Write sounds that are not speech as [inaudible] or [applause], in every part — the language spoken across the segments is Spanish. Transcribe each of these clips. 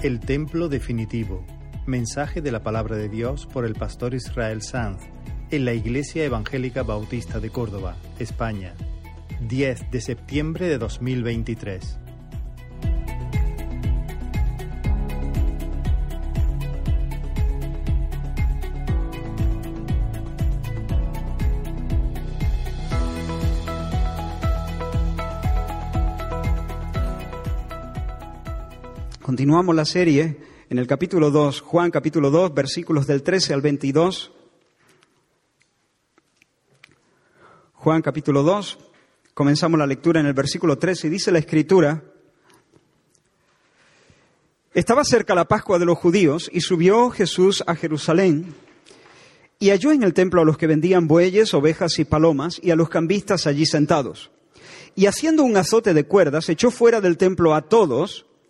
El Templo Definitivo. Mensaje de la Palabra de Dios por el Pastor Israel Sanz en la Iglesia Evangélica Bautista de Córdoba, España. 10 de septiembre de 2023. Continuamos la serie en el capítulo 2, Juan capítulo 2, versículos del 13 al 22. Juan capítulo 2, comenzamos la lectura en el versículo 13 y dice la escritura, estaba cerca la Pascua de los judíos y subió Jesús a Jerusalén y halló en el templo a los que vendían bueyes, ovejas y palomas y a los cambistas allí sentados. Y haciendo un azote de cuerdas, echó fuera del templo a todos,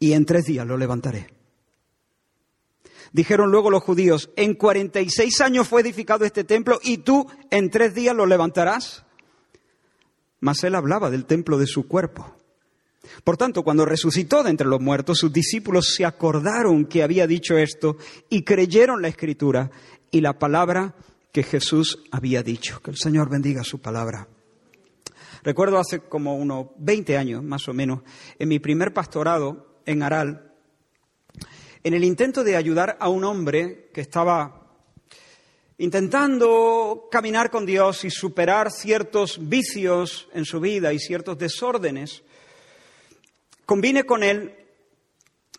y en tres días lo levantaré. Dijeron luego los judíos, en 46 años fue edificado este templo y tú en tres días lo levantarás. Mas él hablaba del templo de su cuerpo. Por tanto, cuando resucitó de entre los muertos, sus discípulos se acordaron que había dicho esto y creyeron la escritura y la palabra que Jesús había dicho. Que el Señor bendiga su palabra. Recuerdo hace como unos 20 años, más o menos, en mi primer pastorado, en Aral, en el intento de ayudar a un hombre que estaba intentando caminar con Dios y superar ciertos vicios en su vida y ciertos desórdenes, convine con él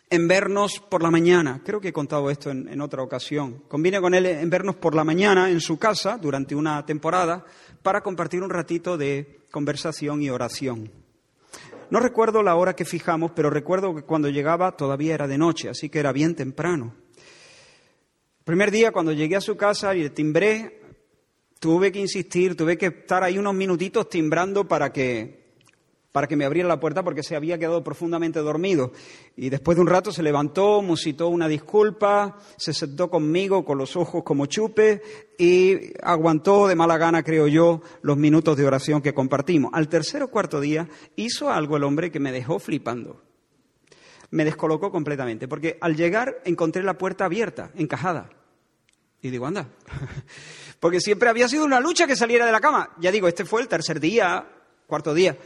en vernos por la mañana. Creo que he contado esto en, otra ocasión. Convine con él en vernos por la mañana en su casa durante una temporada para compartir un ratito de conversación y oración. No recuerdo la hora que fijamos, pero recuerdo que cuando llegaba todavía era de noche, así que era bien temprano. El primer día, cuando llegué a su casa y le timbré, tuve que insistir, tuve que estar ahí unos minutitos timbrando para que para que me abriera la puerta porque se había quedado profundamente dormido. Y después de un rato se levantó, musitó una disculpa, se sentó conmigo con los ojos como chupe y aguantó de mala gana, creo yo, los minutos de oración que compartimos. Al tercer o cuarto día hizo algo el hombre que me dejó flipando. Me descolocó completamente porque al llegar encontré la puerta abierta, encajada. Y digo, anda, [laughs] porque siempre había sido una lucha que saliera de la cama. Ya digo, este fue el tercer día, cuarto día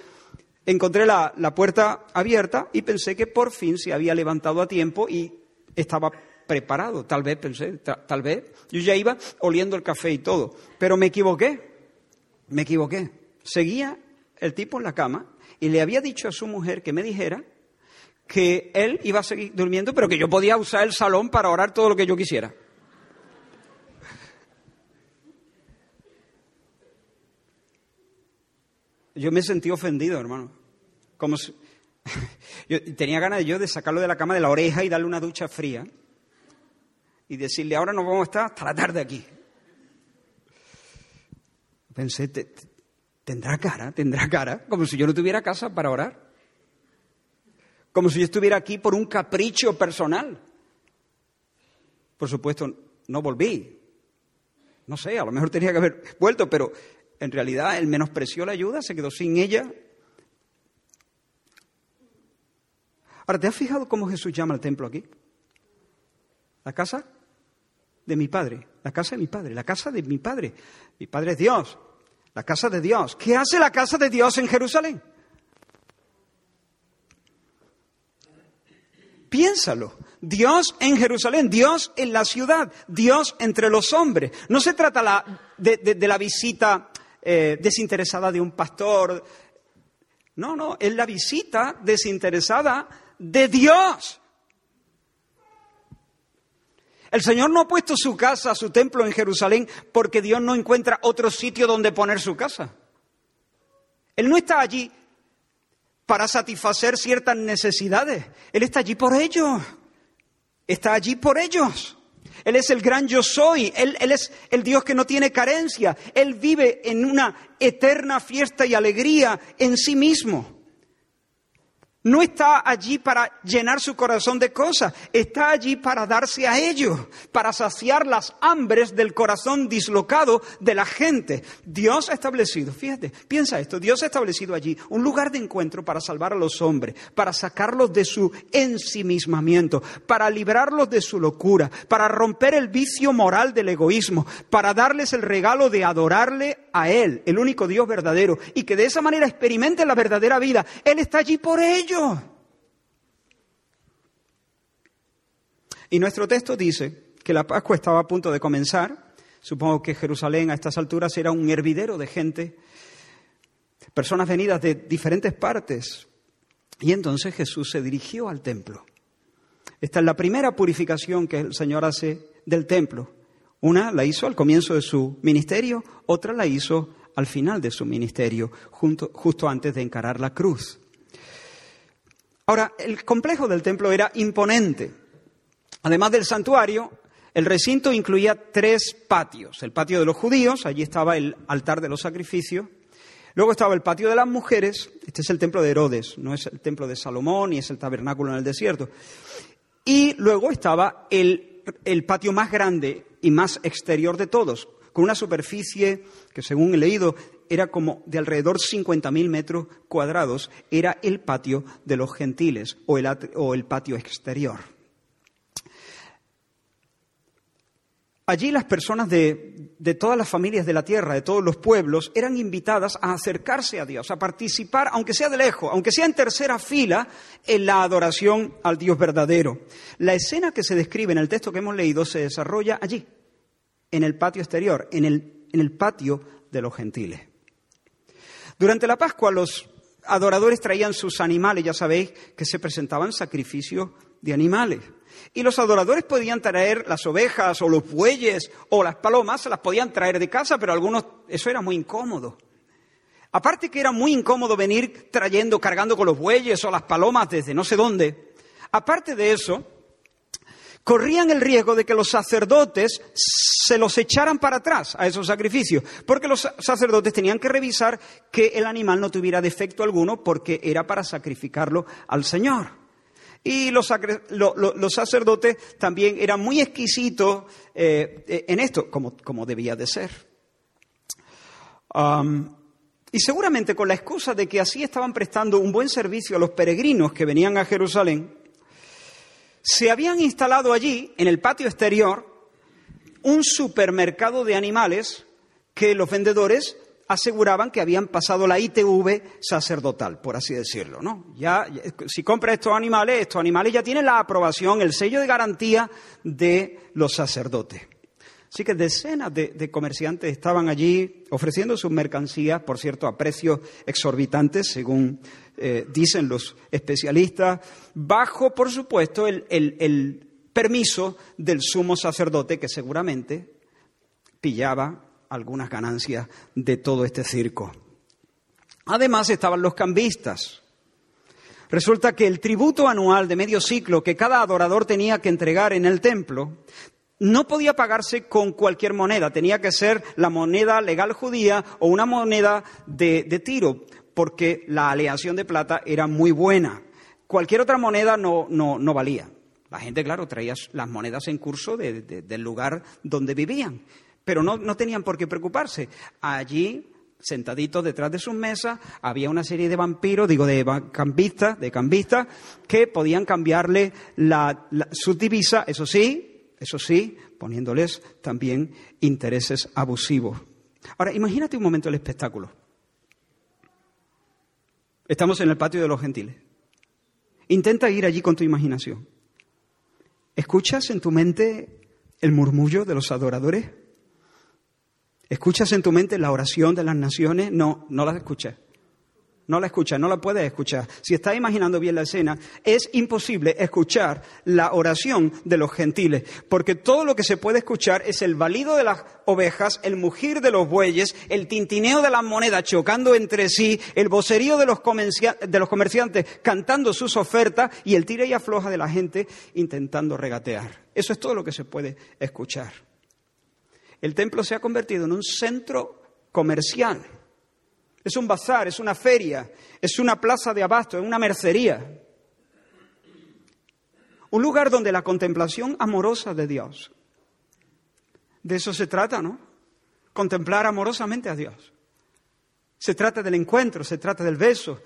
encontré la, puerta abierta y pensé que por fin se había levantado a tiempo y estaba preparado. Tal vez, pensé, tal vez. Yo ya iba oliendo el café y todo. Pero me equivoqué. Me equivoqué. Seguía el tipo en la cama y le había dicho a su mujer que me dijera que él iba a seguir durmiendo, pero que yo podía usar el salón para orar todo lo que yo quisiera. Yo me sentí ofendido, hermano. Como [laughs] yo tenía ganas yo de sacarlo de la cama de la oreja y darle una ducha fría y decirle, ahora nos vamos a estar hasta la tarde aquí. Pensé, tendrá cara, tendrá cara, como si yo no tuviera casa para orar. Como si yo estuviera aquí por un capricho personal. Por supuesto, no volví. No sé, a lo mejor tenía que haber vuelto, pero en realidad él menospreció la ayuda, se quedó sin ella. Ahora, ¿te has fijado cómo Jesús llama al templo aquí? La casa de mi Padre, la casa de mi Padre, la casa de mi Padre. Mi Padre es Dios, la casa de Dios. ¿Qué hace la casa de Dios en Jerusalén? Piénsalo. Dios en Jerusalén, Dios en la ciudad, Dios entre los hombres. No se trata de la visita eh, desinteresada de un pastor. No, no, es la visita desinteresada de Dios. El Señor no ha puesto su casa, su templo en Jerusalén porque Dios no encuentra otro sitio donde poner su casa. Él no está allí para satisfacer ciertas necesidades. Él está allí por ellos. está allí por ellos. Él es el gran yo soy, él, él, es el Dios que no tiene carencia, Él vive en una eterna fiesta y alegría en sí mismo. No está allí para llenar su corazón de cosas, está allí para darse a ellos, para saciar las hambres del corazón dislocado de la gente. Dios ha establecido, fíjate, piensa esto, Dios ha establecido allí un lugar de encuentro para salvar a los hombres, para sacarlos de su ensimismamiento, para librarlos de su locura, para romper el vicio moral del egoísmo, para darles el regalo de adorarle a Él, el único Dios verdadero, y que de esa manera experimenten la verdadera vida. Él está allí por ellos. Y nuestro texto dice que la Pascua estaba a punto de comenzar. Supongo que Jerusalén a estas alturas era un hervidero de gente, personas venidas de diferentes partes. Y entonces Jesús se dirigió al templo. Esta es la primera purificación que el Señor hace del templo. Una la hizo al comienzo de su ministerio, otra la hizo al final de su ministerio, justo antes de encarar la cruz. Ahora, el complejo del templo era imponente. Además del santuario, el recinto incluía tres patios. El patio de los judíos, allí estaba el altar de los sacrificios. Luego estaba el patio de las mujeres, este es el templo de Herodes, no es el templo de Salomón ni es el tabernáculo en el desierto. Y luego estaba el, el patio más grande y más exterior de todos, con una superficie que según he leído era como de alrededor 50.000 metros cuadrados, era el patio de los gentiles o el, patio exterior. Allí las personas de, todas las familias de la tierra, de todos los pueblos, eran invitadas a acercarse a Dios, a participar, aunque sea de lejos, aunque sea en tercera fila, en la adoración al Dios verdadero. La escena que se describe en el texto que hemos leído se desarrolla allí, en el patio exterior, en el, patio de los gentiles. Durante la Pascua los adoradores traían sus animales, ya sabéis que se presentaban sacrificios de animales. Y los adoradores podían traer las ovejas o los bueyes o las palomas, se las podían traer de casa, pero algunos eso era muy incómodo. Aparte que era muy incómodo venir trayendo, cargando con los bueyes o las palomas desde no sé dónde. Aparte de eso, corrían el riesgo de que los sacerdotes se los echaran para atrás a esos sacrificios, porque los sacerdotes tenían que revisar que el animal no tuviera defecto alguno porque era para sacrificarlo al Señor. Y los, sacerdotes también eran muy exquisitos eh, en esto, como, como, debía de ser. y seguramente con la excusa de que así estaban prestando un buen servicio a los peregrinos que venían a Jerusalén, se habían instalado allí, en el patio exterior, un supermercado de animales que los vendedores aseguraban que habían pasado la ITV sacerdotal, por así decirlo, ¿no? Ya, si compra estos animales, estos animales ya tienen la aprobación, el sello de garantía de los sacerdotes. Así que decenas de, comerciantes estaban allí ofreciendo sus mercancías, por cierto, a precios exorbitantes, según eh, dicen los especialistas, bajo, por supuesto, el, el permiso del sumo sacerdote, que seguramente pillaba algunas ganancias de todo este circo. Además estaban los cambistas. Resulta que el tributo anual de medio ciclo que cada adorador tenía que entregar en el templo no podía pagarse con cualquier moneda, tenía que ser la moneda legal judía o una moneda de, tiro, porque la aleación de plata era muy buena. Cualquier otra moneda no, no, valía. La gente, claro, traía las monedas en curso del lugar donde vivían, pero no, no tenían por qué preocuparse. Allí sentaditos detrás de sus mesas, había una serie de vampiros, digo, de cambistas, de cambistas, que podían cambiarle la, su divisa, eso sí, eso sí, poniéndoles también intereses abusivos. Ahora, imagínate un momento el espectáculo. Estamos en el patio de los gentiles. Intenta ir allí con tu imaginación. ¿Escuchas en tu mente el murmullo de los adoradores? ¿Escuchas en tu mente la oración de las naciones? No, no las escuchas. No la escucha, no la puedes escuchar. Si estás imaginando bien la escena, es imposible escuchar la oración de los gentiles, porque todo lo que se puede escuchar es el balido de las ovejas, el mugir de los bueyes, el tintineo de las monedas chocando entre sí, el vocerío de los, de los comerciantes cantando sus ofertas y el tire y afloja de la gente intentando regatear. Eso es todo lo que se puede escuchar. El templo se ha convertido en un centro comercial es un bazar, es una feria, es una plaza de abasto, es una mercería. Un lugar donde la contemplación amorosa de Dios. De eso se trata, ¿no? Contemplar amorosamente a Dios. Se trata del encuentro, se trata del beso.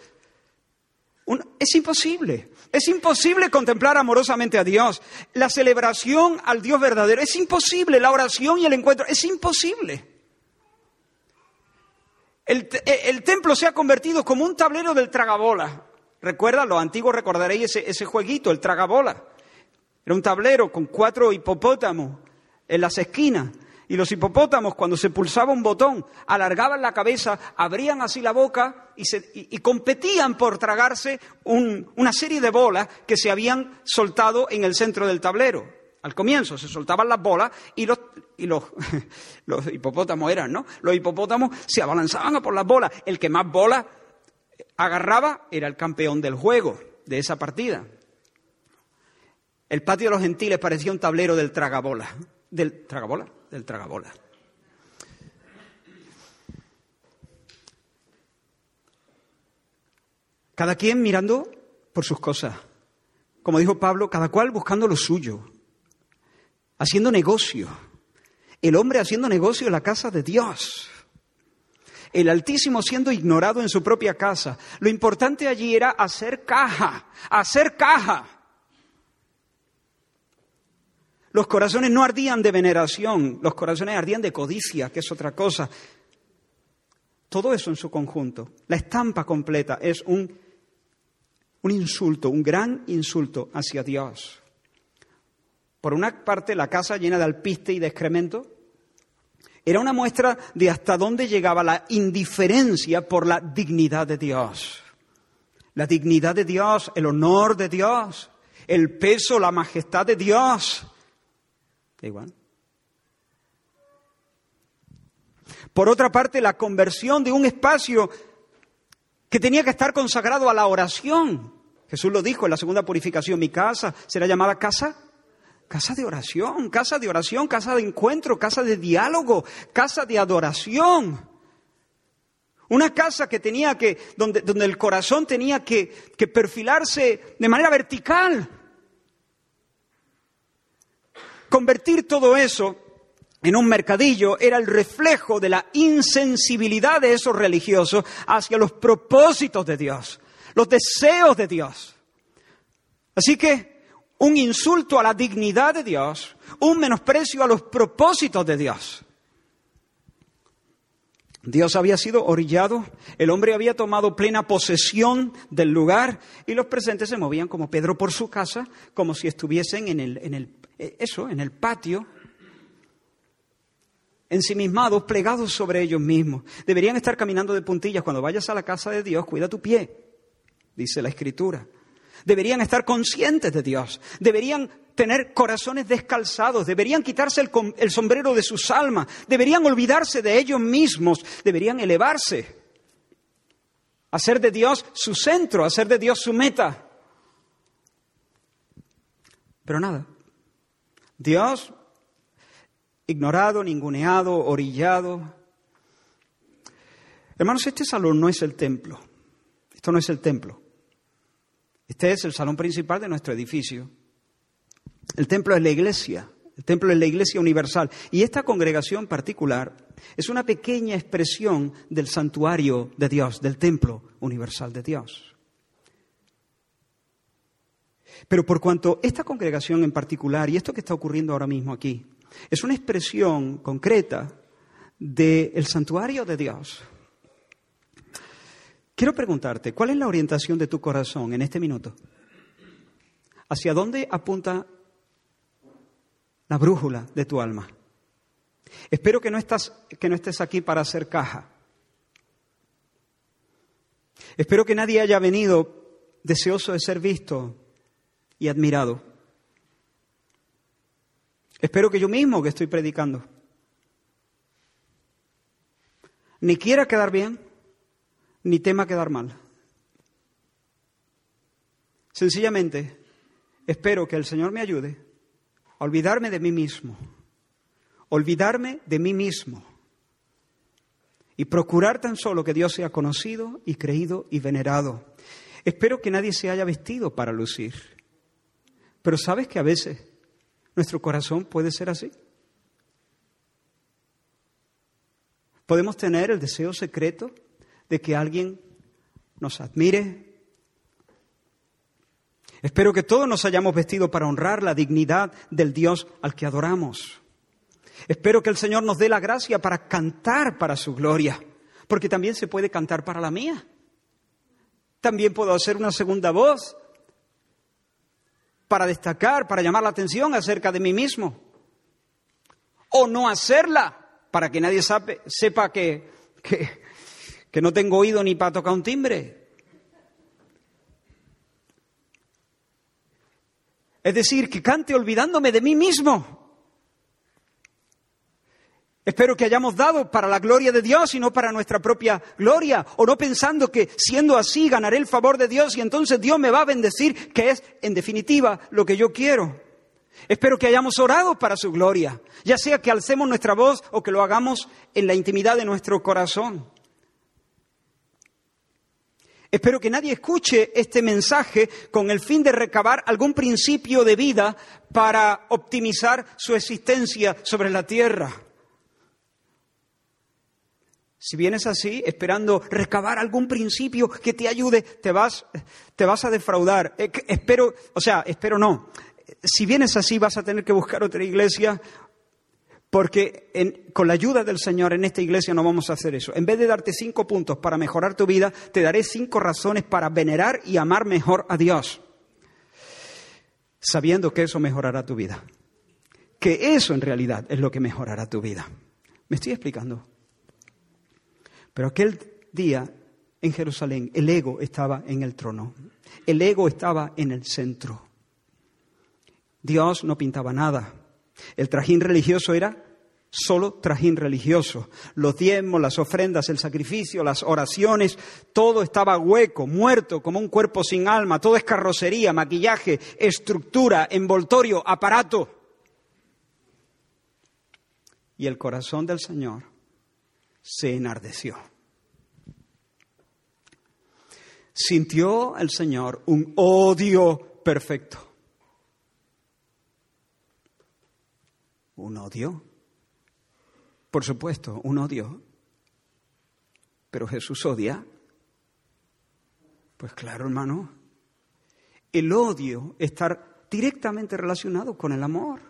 es imposible, es imposible contemplar amorosamente a Dios. La celebración al Dios verdadero es imposible, la oración y el encuentro es imposible. El, templo se ha convertido como un tablero del tragabola. Recuerda, los antiguos recordaréis ese, ese jueguito, el tragabola. Era un tablero con cuatro hipopótamos en las esquinas. Y los hipopótamos, cuando se pulsaba un botón, alargaban la cabeza, abrían así la boca y, competían por tragarse una serie de bolas que se habían soltado en el centro del tablero. Al comienzo se soltaban las bolas y los, y [laughs] los, hipopótamos eran, ¿no? Los hipopótamos se abalanzaban a por las bolas. El que más bolas agarraba era el campeón del juego, de esa partida. El patio de los gentiles parecía un tablero del tragabola. ¿Del tragabola? Del tragabola. Cada quien mirando por sus cosas. Como dijo Pablo, cada cual buscando lo suyo haciendo negocio. El hombre haciendo negocio en la casa de Dios. El Altísimo siendo ignorado en su propia casa. Lo importante allí era hacer caja, hacer caja. Los corazones no ardían de veneración, los corazones ardían de codicia, que es otra cosa. Todo eso en su conjunto. La estampa completa es un, un insulto, un gran insulto hacia Dios. Por una parte, la casa llena de alpiste y de excremento era una muestra de hasta dónde llegaba la indiferencia por la dignidad de Dios. La dignidad de Dios, el honor de Dios, el peso, la majestad de Dios. Igual. Por otra parte, la conversión de un espacio que tenía que estar consagrado a la oración. Jesús lo dijo en la segunda purificación, mi casa será llamada casa Casa de oración, casa de oración, casa de encuentro, casa de diálogo, casa de adoración. Una casa que tenía que, donde, donde el corazón tenía que, que perfilarse de manera vertical. Convertir todo eso en un mercadillo era el reflejo de la insensibilidad de esos religiosos hacia los propósitos de Dios, los deseos de Dios. Así que un insulto a la dignidad de Dios, un menosprecio a los propósitos de Dios. Dios había sido orillado, el hombre había tomado plena posesión del lugar y los presentes se movían como Pedro por su casa, como si estuviesen en el, en el, eso, en el patio, ensimismados, plegados sobre ellos mismos. Deberían estar caminando de puntillas. Cuando vayas a la casa de Dios, cuida tu pie, dice la Escritura. Deberían estar conscientes de Dios. Deberían tener corazones descalzados. Deberían quitarse el, sombrero de sus almas. Deberían olvidarse de ellos mismos. Deberían elevarse. Hacer de Dios su centro, hacer de Dios su meta. Pero nada. Dios ignorado, ninguneado, orillado. Hermanos, este salón no es el templo. Esto no es el templo. Este es el salón principal de nuestro edificio. El templo es la iglesia, el templo es la iglesia universal. Y esta congregación particular es una pequeña expresión del santuario de Dios, del templo universal de Dios. Pero por cuanto esta congregación en particular, y esto que está ocurriendo ahora mismo aquí, es una expresión concreta del santuario de Dios, Quiero preguntarte, ¿cuál es la orientación de tu corazón en este minuto? ¿Hacia dónde apunta la brújula de tu alma? Espero que no, estás, que no estés aquí para hacer caja. Espero que nadie haya venido deseoso de ser visto y admirado. Espero que yo mismo que estoy predicando ni quiera quedar bien, ni tema quedar mal. Sencillamente, espero que el Señor me ayude a olvidarme de mí mismo, olvidarme de mí mismo y procurar tan solo que Dios sea conocido y creído y venerado. Espero que nadie se haya vestido para lucir, pero sabes que a veces nuestro corazón puede ser así. Podemos tener el deseo secreto de que alguien nos admire. Espero que todos nos hayamos vestido para honrar la dignidad del Dios al que adoramos. Espero que el Señor nos dé la gracia para cantar para su gloria, porque también se puede cantar para la mía. También puedo hacer una segunda voz para destacar, para llamar la atención acerca de mí mismo. O no hacerla para que nadie sepa que, no tengo oído ni para tocar un timbre. Es decir, que cante olvidándome de mí mismo. Espero que hayamos dado para la gloria de Dios y no para nuestra propia gloria, o no pensando que siendo así ganaré el favor de Dios y entonces Dios me va a bendecir, que es en definitiva lo que yo quiero. Espero que hayamos orado para su gloria, ya sea que alcemos nuestra voz o que lo hagamos en la intimidad de nuestro corazón. Espero que nadie escuche este mensaje con el fin de recabar algún principio de vida para optimizar su existencia sobre la tierra. Si vienes así, esperando recabar algún principio que te ayude, te vas, te vas a defraudar. Eh, espero, o sea, espero no si vienes así vas a tener que buscar otra iglesia porque con la ayuda del Señor en esta iglesia no vamos a hacer eso. En vez de darte cinco puntos para mejorar tu vida, te daré cinco razones para venerar y amar mejor a Dios, sabiendo que eso mejorará tu vida. Que eso en realidad es lo que mejorará tu vida. ¿Me estoy explicando? Pero aquel día en Jerusalén el ego estaba en el trono, el ego estaba en el centro. Dios no pintaba nada. El trajín religioso era solo trajín religioso. Los diezmos, las ofrendas, el sacrificio, las oraciones, todo estaba hueco, muerto, como un cuerpo sin alma. Todo es carrocería, maquillaje, estructura, envoltorio, aparato. Y el corazón del Señor se enardeció. Sintió el Señor un odio perfecto Un odio. Por supuesto, un odio. Pero Jesús odia. Pues claro, hermano. El odio está directamente relacionado con el amor.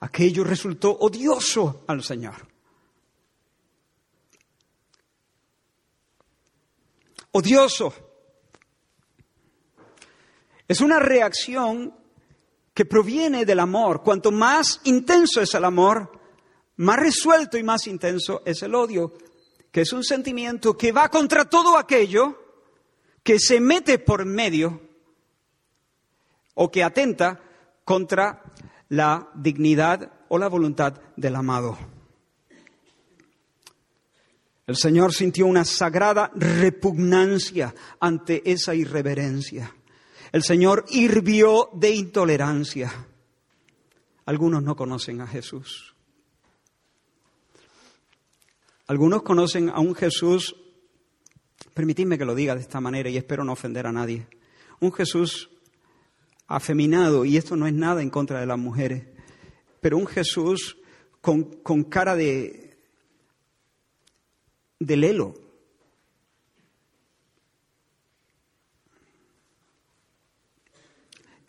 Aquello resultó odioso al Señor. Odioso. Es una reacción que proviene del amor. Cuanto más intenso es el amor, más resuelto y más intenso es el odio, que es un sentimiento que va contra todo aquello que se mete por medio o que atenta contra la dignidad o la voluntad del amado. El Señor sintió una sagrada repugnancia ante esa irreverencia. El Señor hirvió de intolerancia. Algunos no conocen a Jesús. Algunos conocen a un Jesús, permitidme que lo diga de esta manera y espero no ofender a nadie, un Jesús afeminado, y esto no es nada en contra de las mujeres, pero un Jesús con, cara de, de lelo,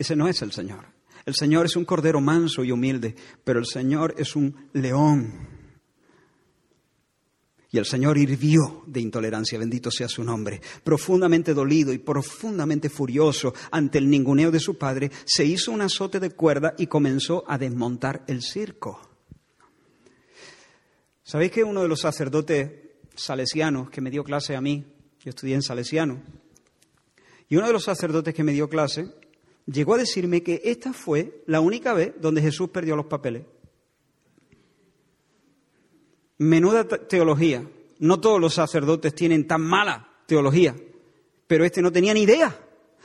Ese no es el Señor. El Señor es un cordero manso y humilde, pero el Señor es un león. Y el Señor hirvió de intolerancia, bendito sea su nombre. Profundamente dolido y profundamente furioso ante el ninguneo de su padre, se hizo un azote de cuerda y comenzó a desmontar el circo. ¿Sabéis que uno de los sacerdotes salesianos que me dio clase a mí, yo estudié en salesiano, y uno de los sacerdotes que me dio clase llegó a decirme que esta fue la única vez donde Jesús perdió los papeles. Menuda teología. No todos los sacerdotes tienen tan mala teología, pero este no tenía ni idea.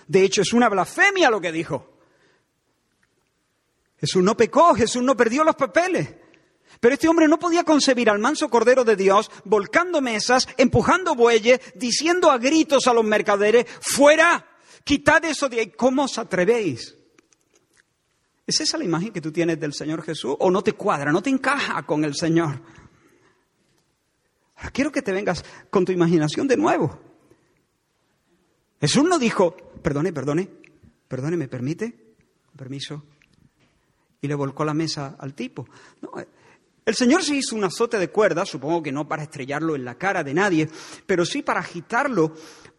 De hecho, es una blasfemia lo que dijo. Jesús no pecó, Jesús no perdió los papeles. Pero este hombre no podía concebir al manso Cordero de Dios volcando mesas, empujando bueyes, diciendo a gritos a los mercaderes, fuera, quitad eso de ahí. ¿Cómo os atrevéis? ¿Es esa la imagen que tú tienes del Señor Jesús? ¿O no te cuadra, no te encaja con el Señor? Quiero que te vengas con tu imaginación de nuevo. Jesús no dijo, perdone, perdone, perdone, ¿me permite? Permiso. Y le volcó la mesa al tipo. No, el Señor se hizo un azote de cuerda, supongo que no para estrellarlo en la cara de nadie, pero sí para agitarlo,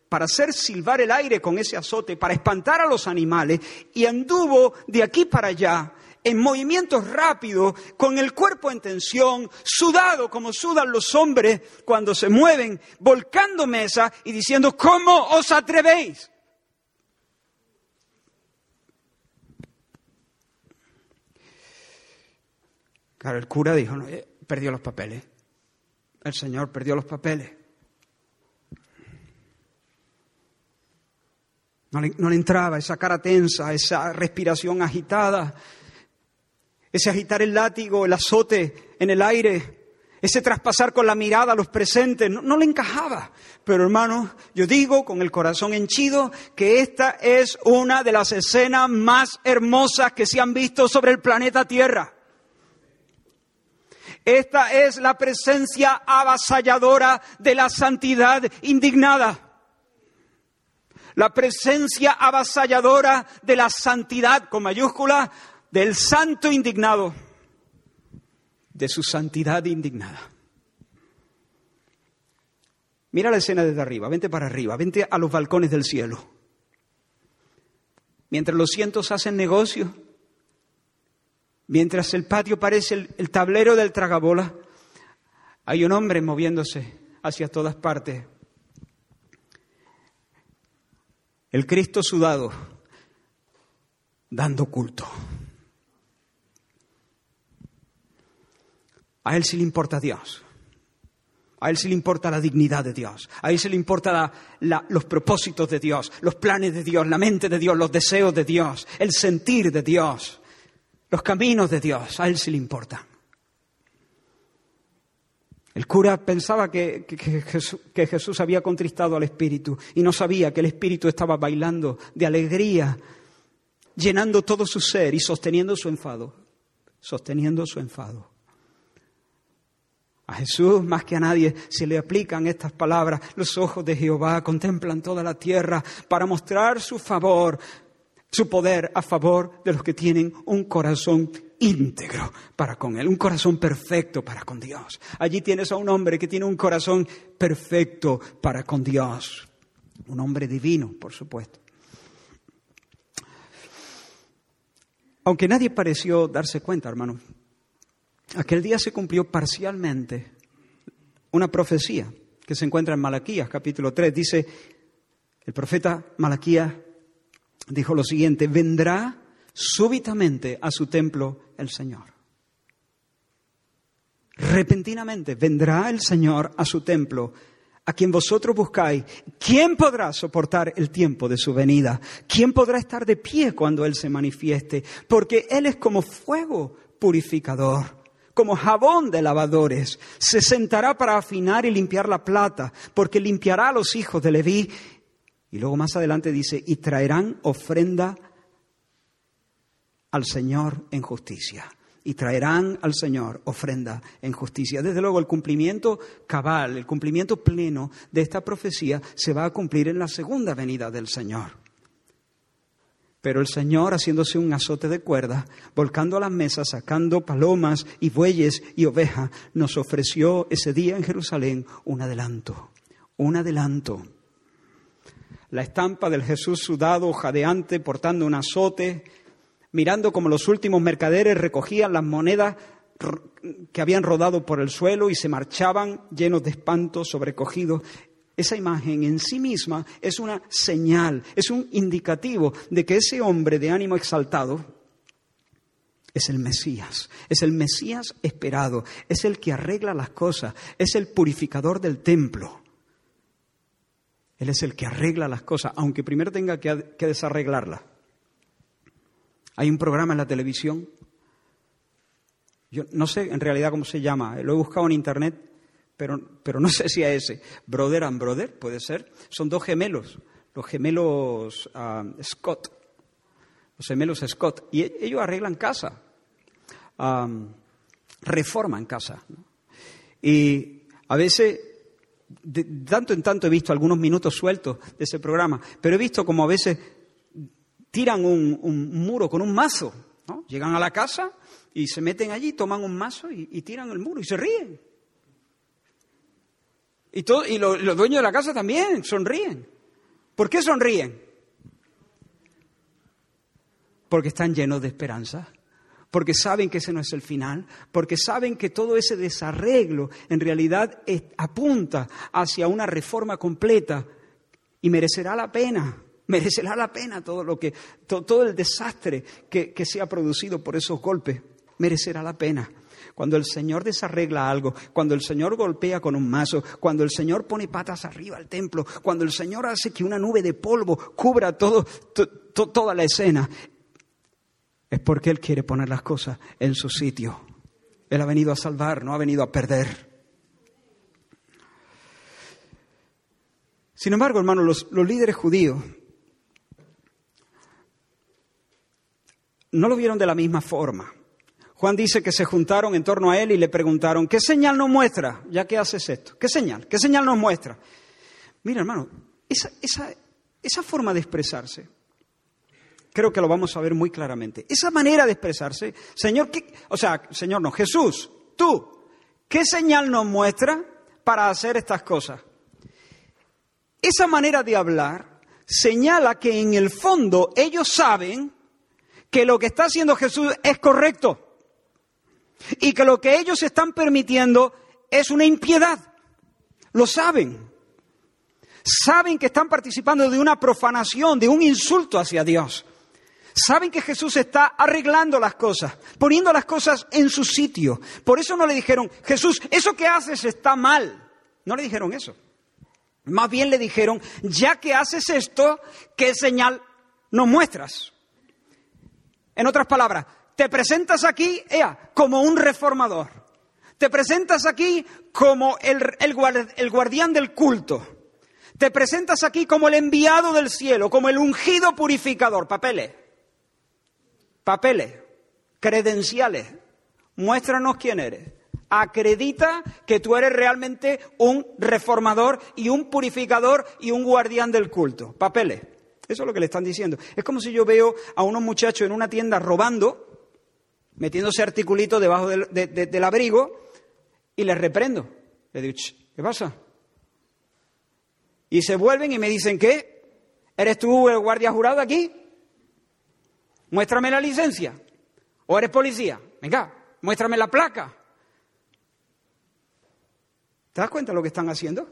para hacer silbar el aire con ese azote, para espantar a los animales, y anduvo de aquí para allá en movimientos rápidos, con el cuerpo en tensión, sudado como sudan los hombres cuando se mueven, volcando mesa y diciendo, ¿cómo os atrevéis? Claro, el cura dijo, no, eh, perdió los papeles. El Señor perdió los papeles. No le, entraba esa cara tensa, esa respiración agitada, ese agitar el látigo, el azote en el aire, ese traspasar con la mirada a los presentes, no, no le encajaba. Pero hermano, yo digo con el corazón henchido que esta es una de las escenas más hermosas que se han visto sobre el planeta Tierra. Esta es la presencia avasalladora de la santidad indignada. La presencia avasalladora de la santidad, con mayúscula, del santo indignado, de su santidad indignada. Mira la escena desde arriba, vente para arriba, vente a los balcones del cielo. Mientras los cientos hacen negocio, Mientras el patio parece el, tablero del tragabola, hay un hombre moviéndose hacia todas partes. El Cristo sudado, dando culto. A él sí le importa Dios. A él sí le importa la dignidad de Dios. A él sí le importa los propósitos de Dios, los planes de Dios, la mente de Dios, los deseos de Dios, el sentir de Dios. Los caminos de Dios, a él sí le importan. El cura pensaba que, que, Jesús, había contristado al Espíritu y no sabía que el Espíritu estaba bailando de alegría, llenando todo su ser y sosteniendo su enfado, sosteniendo su enfado. A Jesús más que a nadie se le aplican estas palabras. Los ojos de Jehová contemplan toda la tierra para mostrar su favor su poder a favor de los que tienen un corazón íntegro para con Él, un corazón perfecto para con Dios. Allí tienes a un hombre que tiene un corazón perfecto para con Dios, un hombre divino, por supuesto. Aunque nadie pareció darse cuenta, hermano, aquel día se cumplió parcialmente una profecía que se encuentra en Malaquías, capítulo 3. Dice el profeta Malaquías dijo lo siguiente, vendrá súbitamente a su templo el Señor. Repentinamente vendrá el Señor a su templo, a quien vosotros buscáis. ¿Quién podrá soportar el tiempo de su venida? ¿Quién podrá estar de pie cuando Él se manifieste? Porque Él es como fuego purificador, como jabón de lavadores. Se sentará para afinar y limpiar la plata, porque limpiará a los hijos de Leví y luego más adelante dice, y traerán ofrenda al Señor en justicia. Y traerán al Señor ofrenda en justicia. Desde luego el cumplimiento cabal, el cumplimiento pleno de esta profecía se va a cumplir en la segunda venida del Señor. Pero el Señor, haciéndose un azote de cuerda, volcando a las mesas, sacando palomas y bueyes y ovejas, nos ofreció ese día en Jerusalén un adelanto, un adelanto la estampa del Jesús sudado, jadeante, portando un azote, mirando como los últimos mercaderes recogían las monedas que habían rodado por el suelo y se marchaban llenos de espanto, sobrecogidos. Esa imagen en sí misma es una señal, es un indicativo de que ese hombre de ánimo exaltado es el Mesías, es el Mesías esperado, es el que arregla las cosas, es el purificador del templo. Él es el que arregla las cosas, aunque primero tenga que, desarreglarlas. Hay un programa en la televisión yo no sé en realidad cómo se llama, lo he buscado en internet, pero, pero no [laughs] sé si es ese. Brother and Brother, puede ser. Son dos gemelos, los gemelos ah, Scott, los gemelos Scott, y e, ellos arreglan casa, reforman casa. Y a veces, de tanto en tanto he visto algunos minutos sueltos de ese programa, pero he visto como a veces tiran un, muro con un mazo, ¿no? Llegan a la casa y se meten allí, toman un mazo y, tiran el muro y se ríen. Y, todo, y los dueños de la casa también sonríen. ¿Por qué sonríen? Porque están llenos de esperanza, porque saben que ese no es el final, porque saben que todo ese desarreglo en realidad apunta hacia una reforma completa y merecerá la pena, merecerá la pena todo lo que, todo, el desastre que se ha producido por esos golpes merecerá la pena. Cuando el Señor desarregla algo, cuando el Señor golpea con un mazo, cuando el Señor pone patas arriba al templo, cuando el Señor hace que una nube de polvo cubra todo, toda la escena, es porque Él quiere poner las cosas en su sitio. Él ha venido a salvar, no ha venido a perder. Sin embargo, hermanos, los líderes judíos no lo vieron de la misma forma. Juan dice que se juntaron en torno a él y le preguntaron, ¿qué señal nos muestra ya que haces esto? ¿Qué señal? ¿Qué señal nos muestra? Mira, hermano, esa, esa forma de expresarse, creo que lo vamos a ver muy claramente. Esa manera de expresarse, Señor, ¿qué, o sea, Señor no, Jesús, tú, ¿qué señal nos muestra para hacer estas cosas? Esa manera de hablar señala que en el fondo ellos saben que lo que está haciendo Jesús es correcto y que lo que ellos están permitiendo es una impiedad. Lo saben. Saben que están participando de una profanación, de un insulto hacia Dios. Saben que Jesús está arreglando las cosas, poniendo las cosas en su sitio. Por eso no le dijeron, Jesús, eso que haces está mal. No le dijeron eso. Más bien le dijeron, ya que haces esto, ¿qué señal nos muestras? En otras palabras, te presentas aquí, ea, como un reformador. Te presentas aquí como el, el, guardián del culto. Te presentas aquí como el enviado del cielo, como el ungido purificador. Papeles. Papeles. Credenciales. Muéstranos quién eres. Acredita que tú eres realmente un reformador y un purificador y un guardián del culto. Papeles. Eso es lo que le están diciendo. Es como si yo veo a unos muchachos en una tienda robando metiéndose articulito debajo del, abrigo y les reprendo. Le digo, ¿qué pasa? Y se vuelven y me dicen, ¿qué? ¿Eres tú el guardia jurado aquí? Muéstrame la licencia. ¿O eres policía? Venga, muéstrame la placa. ¿Te das cuenta de lo que están haciendo?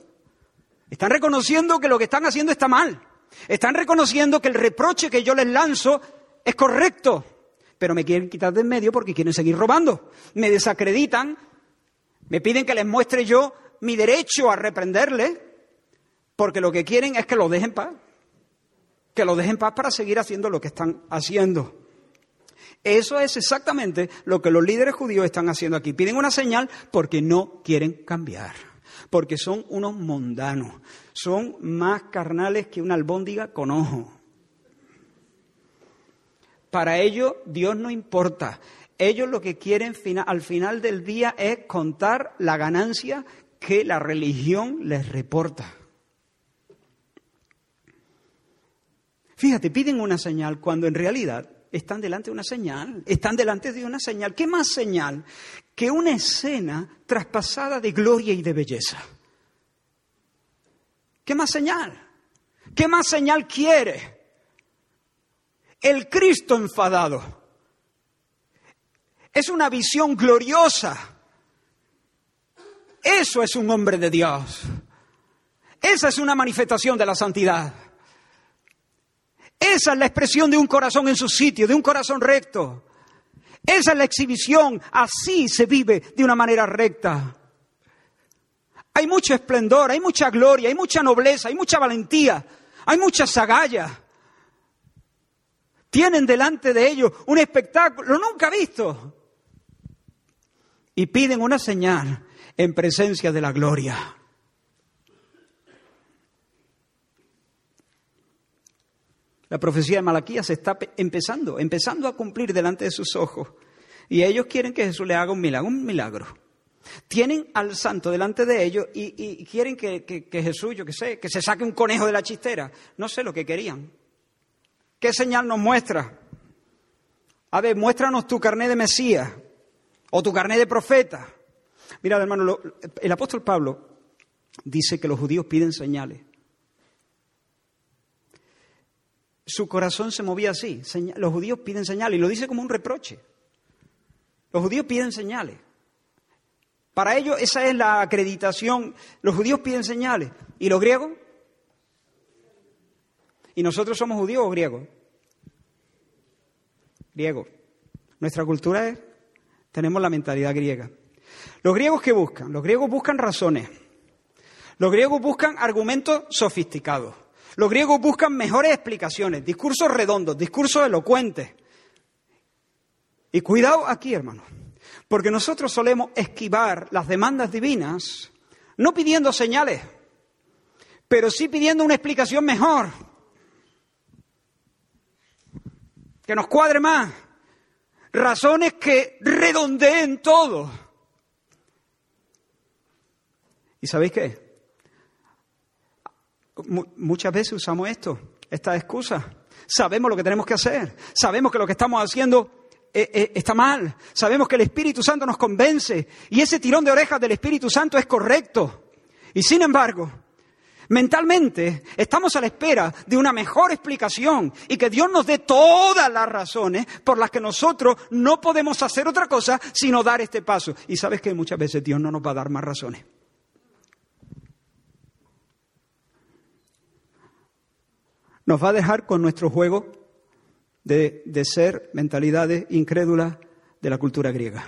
Están reconociendo que lo que están haciendo está mal. Están reconociendo que el reproche que yo les lanzo es correcto pero me quieren quitar de en medio porque quieren seguir robando. Me desacreditan, me piden que les muestre yo mi derecho a reprenderle, porque lo que quieren es que lo dejen paz. Que lo dejen paz para seguir haciendo lo que están haciendo. Eso es exactamente lo que los líderes judíos están haciendo aquí. Piden una señal porque no quieren cambiar. Porque son unos mundanos. Son más carnales que una albóndiga con ojo. Para ellos Dios no importa. Ellos lo que quieren al final del día es contar la ganancia que la religión les reporta. Fíjate, piden una señal cuando en realidad están delante de una señal, están delante de una señal. ¿Qué más señal que una escena traspasada de gloria y de belleza? ¿Qué más señal? ¿Qué más señal quiere? el Cristo enfadado, Es una visión gloriosa. Eso es un hombre de Dios. Esa es una manifestación de la santidad. Esa es la expresión de un corazón en su sitio, de un corazón recto. Esa es la exhibición. Así se vive de una manera recta. Hay mucho esplendor, hay mucha gloria, hay mucha nobleza, hay mucha valentía, hay mucha sagalla. Tienen delante de ellos un espectáculo nunca visto. Y piden una señal en presencia de la gloria. La profecía de Malaquías está empezando, empezando a cumplir delante de sus ojos. Y ellos quieren que Jesús le haga un milagro. Tienen al santo delante de ellos y, quieren que, Jesús, yo qué sé, que se saque un conejo de la chistera. No sé lo que querían. ¿Qué señal nos muestra? A ver, muéstranos tu carnet de Mesías o tu carnet de profeta. Mira, hermano, el apóstol Pablo dice que los judíos piden señales. Su corazón se movía así. Los judíos piden señales y lo dice como un reproche. Los judíos piden señales. Para ellos esa es la acreditación. Los judíos piden señales. ¿Y los griegos? ¿Y nosotros somos judíos o griegos? Griegos. Nuestra cultura es, tenemos la mentalidad griega. Los griegos qué buscan? Los griegos buscan razones. Los griegos buscan argumentos sofisticados. Los griegos buscan mejores explicaciones, discursos redondos, discursos elocuentes. Y cuidado aquí, hermano, porque nosotros solemos esquivar las demandas divinas no pidiendo señales, pero sí pidiendo una explicación mejor, que nos cuadre más, razones que redondeen todo. ¿Y sabéis qué? Muchas veces usamos esto, esta excusa. Sabemos lo que tenemos que hacer, sabemos que lo que estamos haciendo eh, eh, está mal, sabemos que el Espíritu Santo nos convence y ese tirón de orejas del Espíritu Santo es correcto. Y sin embargo, mentalmente estamos a la espera de una mejor explicación y que Dios nos dé todas las razones por las que nosotros no podemos hacer otra cosa sino dar este paso. Y sabes que muchas veces Dios no nos va a dar más razones. Nos va a dejar con nuestro juego de, ser mentalidades incrédulas de la cultura griega.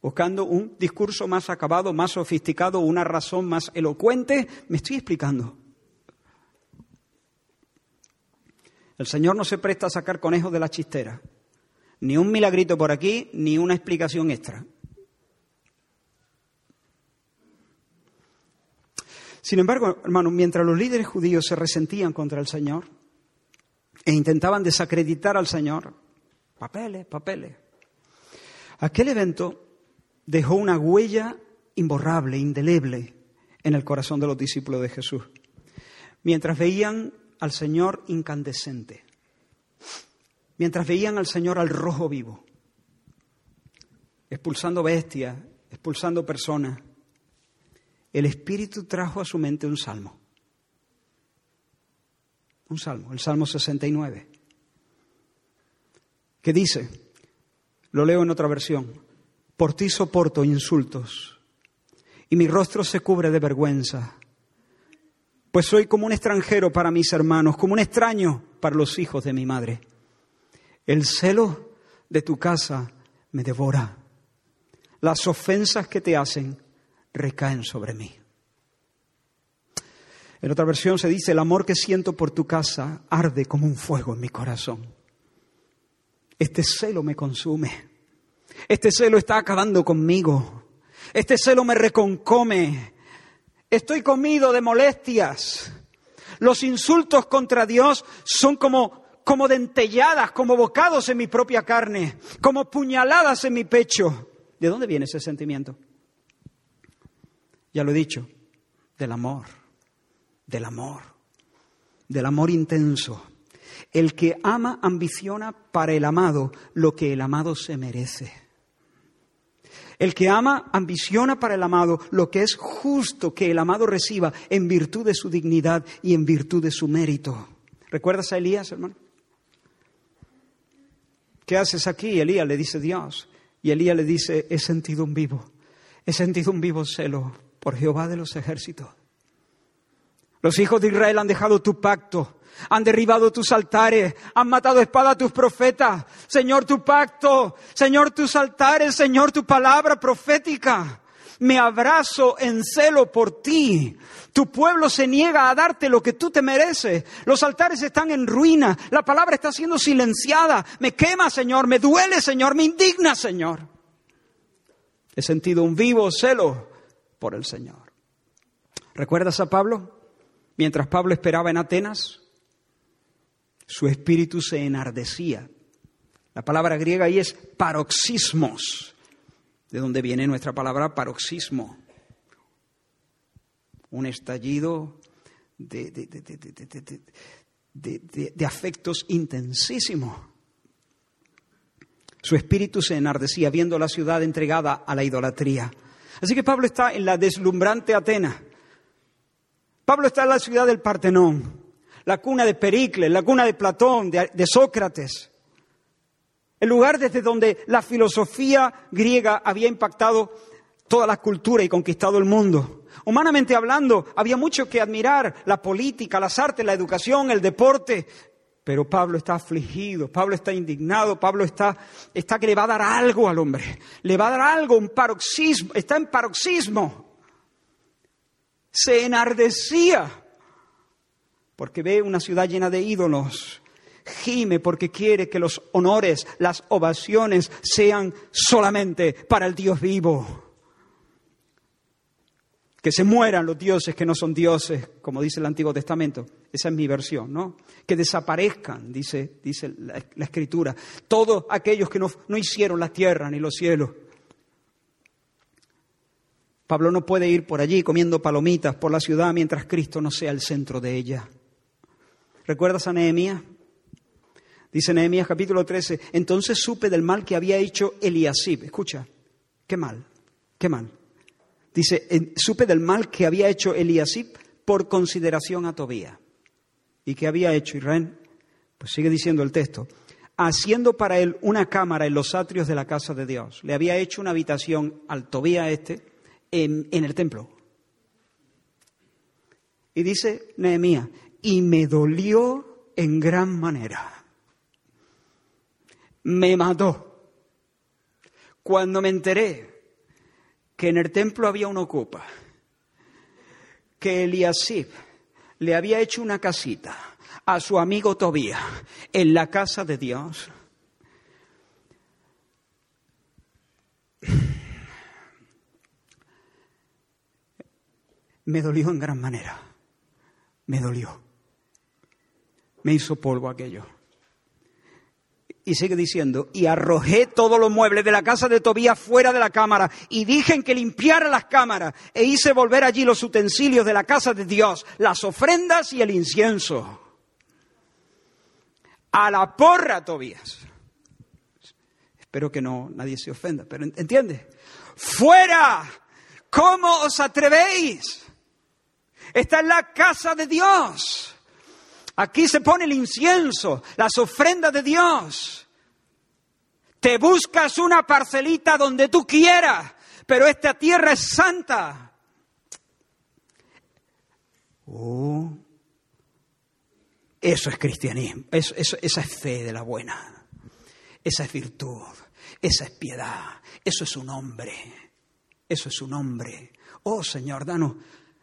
Buscando un discurso más acabado, más sofisticado, una razón más elocuente. Me estoy explicando. El Señor no se presta a sacar conejos de la chistera. Ni un milagrito por aquí, ni una explicación extra. Sin embargo, hermanos, mientras los líderes judíos se resentían contra el Señor e intentaban desacreditar al Señor, papeles, papeles, aquel evento dejó una huella imborrable, indeleble en el corazón de los discípulos de Jesús, mientras veían al Señor incandescente, mientras veían al Señor al rojo vivo, expulsando bestias, expulsando personas, el Espíritu trajo a su mente un salmo. Un salmo, el Salmo 69, que dice, lo leo en otra versión, por ti soporto insultos y mi rostro se cubre de vergüenza, pues soy como un extranjero para mis hermanos, como un extraño para los hijos de mi madre. El celo de tu casa me devora. Las ofensas que te hacen recaen sobre mí. En otra versión se dice, el amor que siento por tu casa arde como un fuego en mi corazón. Este celo me consume. Este celo está acabando conmigo. Este celo me reconcome. Estoy comido de molestias. Los insultos contra Dios son como, como dentelladas, como bocados en mi propia carne, como puñaladas en mi pecho. ¿De dónde viene ese sentimiento? Ya lo he dicho, del amor, del amor, del amor intenso. El que ama ambiciona para el amado lo que el amado se merece. El que ama ambiciona para el amado lo que es justo que el amado reciba en virtud de su dignidad y en virtud de su mérito. ¿Recuerdas a Elías, hermano? ¿qué haces aquí? Elías le dice Dios. Y Elías le dice, he sentido un vivo, he sentido un vivo celo por Jehová de los ejércitos. Los hijos de Israel han dejado tu pacto, han derribado tus altares, han matado espada a tus profetas. Señor, tu pacto, Señor, tus altares, Señor, tu palabra profética. Me abrazo en celo por ti. Tu pueblo se niega a darte lo que tú te mereces. Los altares están en ruina. La palabra está siendo silenciada. Me quema, Señor. Me duele, Señor. Me indigna, Señor. He sentido un vivo celo por el Señor. ¿Recuerdas a Pablo? Mientras Pablo esperaba en Atenas, su espíritu se enardecía. La palabra griega ahí es paroxismos, de donde viene nuestra palabra paroxismo. Un estallido de, de afectos intensísimos. Su espíritu se enardecía viendo la ciudad entregada a la idolatría. Así que Pablo está en la deslumbrante Atenas Pablo está en la ciudad del Partenón, la cuna de Pericles, la cuna de Platón, de, Sócrates, el lugar desde donde la filosofía griega había impactado toda la cultura y conquistado el mundo. Humanamente hablando, había mucho que admirar, la política, las artes, la educación, el deporte, pero Pablo está afligido, Pablo está indignado, Pablo está, está que le va a dar algo al hombre, le va a dar algo, un paroxismo, está en paroxismo se enardecía porque ve una ciudad llena de ídolos. Gime porque quiere que los honores, las ovaciones sean solamente para el Dios vivo. Que se mueran los dioses que no son dioses, como dice el Antiguo Testamento. Esa es mi versión, ¿no? Que desaparezcan, dice, dice la, Escritura. Todos aquellos que no, no hicieron la tierra ni los cielos. Pablo no puede ir por allí comiendo palomitas por la ciudad mientras Cristo no sea el centro de ella. ¿Recuerdas a Nehemías? Dice Nehemías capítulo 13, entonces supe del mal que había hecho Eliasib. Escucha, qué mal, qué mal. Dice, supe del mal que había hecho Eliasib por consideración a Tobía. ¿Y qué había hecho Israel? Pues sigue diciendo el texto, haciendo para él una cámara en los atrios de la casa de Dios. Le había hecho una habitación al Tobía este, en, el templo. Y dice Nehemías, y me dolió en gran manera. Me mató. Cuando me enteré que en el templo había una ocupa, que Eliasib le había hecho una casita a su amigo Tobía en la casa de Dios, me dolió en gran manera. Me dolió. Me hizo polvo aquello. Y sigue diciendo, y arrojé todos los muebles de la casa de Tobías fuera de la cámara, y dije que limpiara las cámaras, e hice volver allí los utensilios de la casa de Dios, las ofrendas y el incienso. A la porra, Tobías. Espero que no nadie se ofenda, pero entiende. Fuera. ¿Cómo os atrevéis? Está en la casa de Dios. Aquí se pone el incienso, las ofrendas de Dios. Te buscas una parcelita donde tú quieras, pero esta tierra es santa. Oh, eso es cristianismo, esa es fe de la buena, esa es virtud, esa es piedad, eso es un hombre, eso es un hombre. Oh Señor, danos,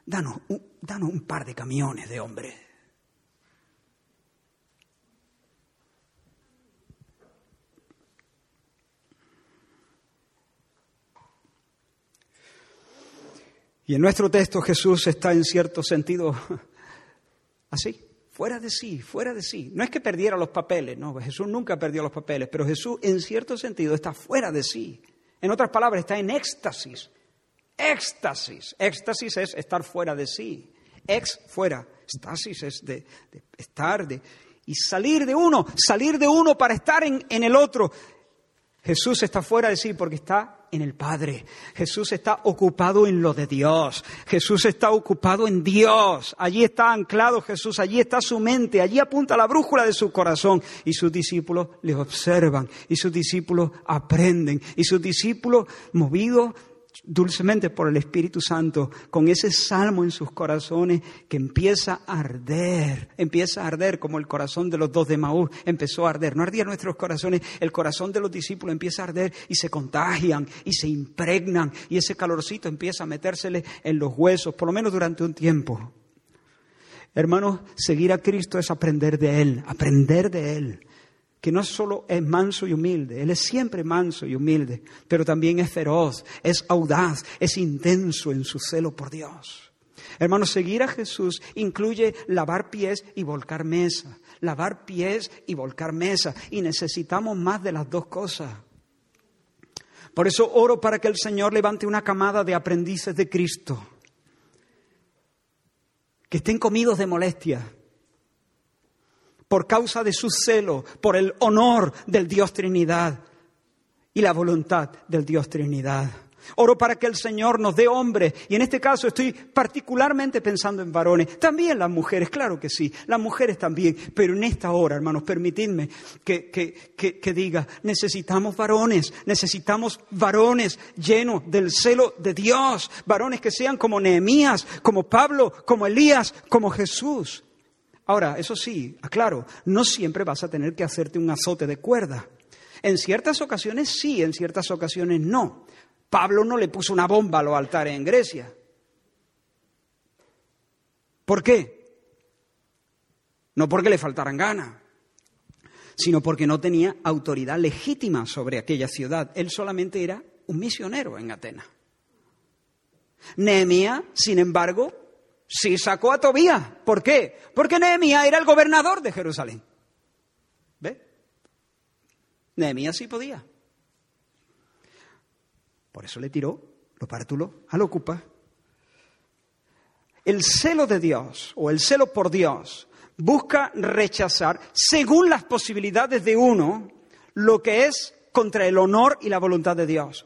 danos, danos un par de camiones de hombres. Y en nuestro texto Jesús está en cierto sentido [laughs] así, fuera de sí, fuera de sí. No es que perdiera los papeles, no, Jesús nunca perdió los papeles, pero Jesús en cierto sentido está fuera de sí. En otras palabras, está en éxtasis. Éxtasis. Éxtasis es estar fuera de sí. Ex fuera. Estasis es de, estar, de, y salir de uno, salir de uno para estar en, en el otro. Jesús está fuera de sí porque está en el Padre. Jesús está ocupado en lo de Dios. Jesús está ocupado en Dios. Allí está anclado Jesús, allí está su mente, allí apunta la brújula de su corazón. Y sus discípulos le observan, y sus discípulos aprenden, y sus discípulos, movidos dulcemente por el Espíritu Santo, con ese salmo en sus corazones que empieza a arder, empieza a arder como el corazón de los dos de Maús empezó a arder. No ardían nuestros corazones, el corazón de los discípulos empieza a arder y se contagian y se impregnan y ese calorcito empieza a metérsele en los huesos, por lo menos durante un tiempo. Hermanos, seguir a Cristo es aprender de Él, aprender de Él que no solo es manso y humilde, Él es siempre manso y humilde, pero también es feroz, es audaz, es intenso en su celo por Dios. Hermanos, seguir a Jesús incluye lavar pies y volcar mesa, lavar pies y volcar mesa, y necesitamos más de las dos cosas. Por eso oro para que el Señor levante una camada de aprendices de Cristo, que estén comidos de molestia, por causa de su celo, por el honor del Dios Trinidad y la voluntad del Dios Trinidad. Oro para que el Señor nos dé hombres, y en este caso estoy particularmente pensando en varones, también las mujeres, claro que sí, las mujeres también, pero en esta hora, hermanos, permitidme que, que, que diga, necesitamos varones, necesitamos varones llenos del celo de Dios, varones que sean como Nehemías, como Pablo, como Elías, como Jesús. Ahora, eso sí, aclaro, no siempre vas a tener que hacerte un azote de cuerda. En ciertas ocasiones sí, en ciertas ocasiones no. Pablo no le puso una bomba a los altares en Grecia. ¿Por qué? No porque le faltaran ganas, sino porque no tenía autoridad legítima sobre aquella ciudad. Él solamente era un misionero en Atenas. Nehemías, sin embargo, Sí sacó a Tobías. ¿Por qué? Porque Nehemías era el gobernador de Jerusalén. ¿Ve? Nehemías sí podía. Por eso le tiró lo pártulo al ocupa. El celo de Dios o el celo por Dios busca rechazar, según las posibilidades de uno, lo que es contra el honor y la voluntad de Dios.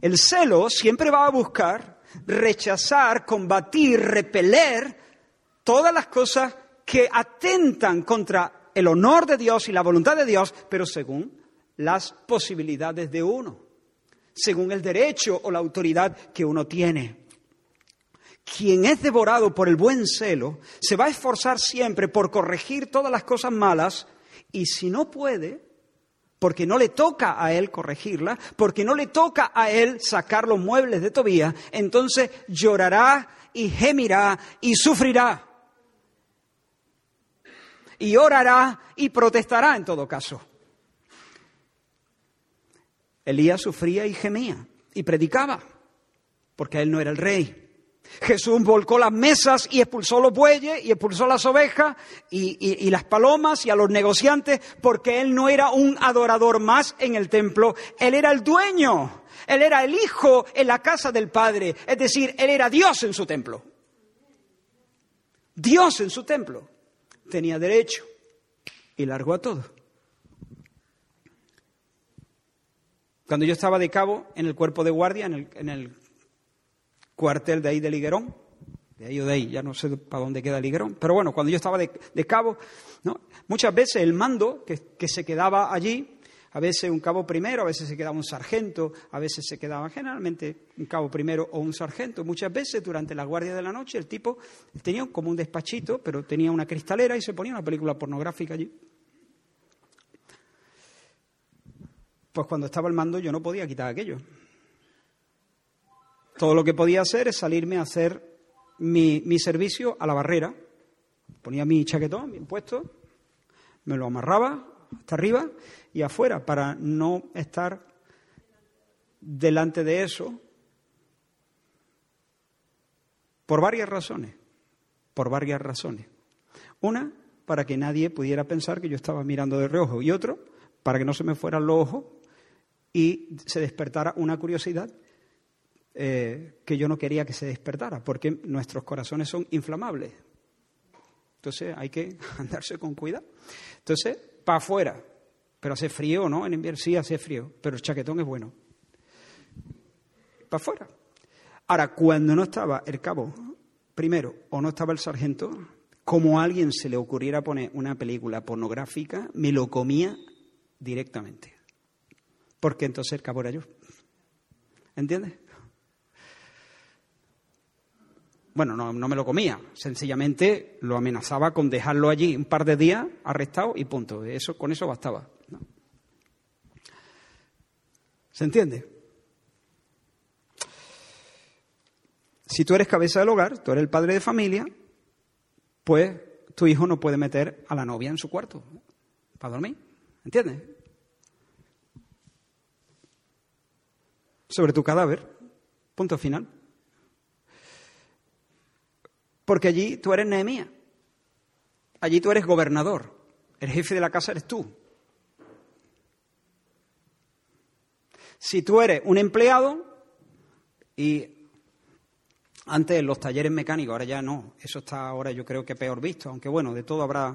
El celo siempre va a buscar rechazar, combatir, repeler todas las cosas que atentan contra el honor de Dios y la voluntad de Dios, pero según las posibilidades de uno, según el derecho o la autoridad que uno tiene. Quien es devorado por el buen celo se va a esforzar siempre por corregir todas las cosas malas y si no puede, porque no le toca a él corregirla, porque no le toca a él sacar los muebles de Tobías, entonces llorará y gemirá y sufrirá. Y orará y protestará en todo caso. Elías sufría y gemía y predicaba, porque él no era el rey. Jesús volcó las mesas y expulsó los bueyes y expulsó las ovejas y, las palomas y a los negociantes porque él no era un adorador más en el templo, él era el dueño, él era el hijo en la casa del Padre, es decir, él era Dios en su templo. Dios en su templo. Tenía derecho y largó a todo. Cuando yo estaba de cabo en el cuerpo de guardia, en el, en el cuartel de ahí de Liguerón, de ahí o de ahí, ya no sé para dónde queda Liguerón, pero bueno, cuando yo estaba de, cabo, ¿no? muchas veces el mando que, se quedaba allí, a veces un cabo primero, a veces se quedaba un sargento, a veces se quedaba generalmente un cabo primero o un sargento. Muchas veces durante la guardia de la noche el tipo tenía como un despachito, pero tenía una cristalera y se ponía una película pornográfica allí. Pues cuando estaba el mando yo no podía quitar aquello. Todo lo que podía hacer es salirme a hacer mi, servicio a la barrera. Ponía mi chaquetón bien puesto, me lo amarraba hasta arriba y afuera para no estar delante de eso por varias razones, por varias razones. Una, para que nadie pudiera pensar que yo estaba mirando de reojo y otro, para que no se me fueran los ojos y se despertara una curiosidad eh, que yo no quería que se despertara, porque nuestros corazones son inflamables. Entonces hay que [laughs] andarse con cuidado. Entonces, para afuera. Pero hace frío, ¿no? En invierno sí hace frío, pero el chaquetón es bueno. para afuera. Ahora, cuando no estaba el cabo primero o no estaba el sargento, como a alguien se le ocurriera poner una película pornográfica, me lo comía directamente. Porque entonces el cabo era yo. ¿Entiendes? Bueno, no, me lo comía, sencillamente lo amenazaba con dejarlo allí un par de días arrestado y punto. Eso, con eso bastaba. ¿Se entiende? Si tú eres cabeza del hogar, tú eres el padre de familia, pues tu hijo no puede meter a la novia en su cuarto para dormir. ¿Entiendes? Sobre tu cadáver. Punto final. Porque allí tú eres Nehemías. Allí tú eres gobernador. El jefe de la casa eres tú. Si tú eres un empleado y antes los talleres mecánicos, ahora ya no, eso está ahora yo creo que peor visto, aunque bueno, de todo habrá...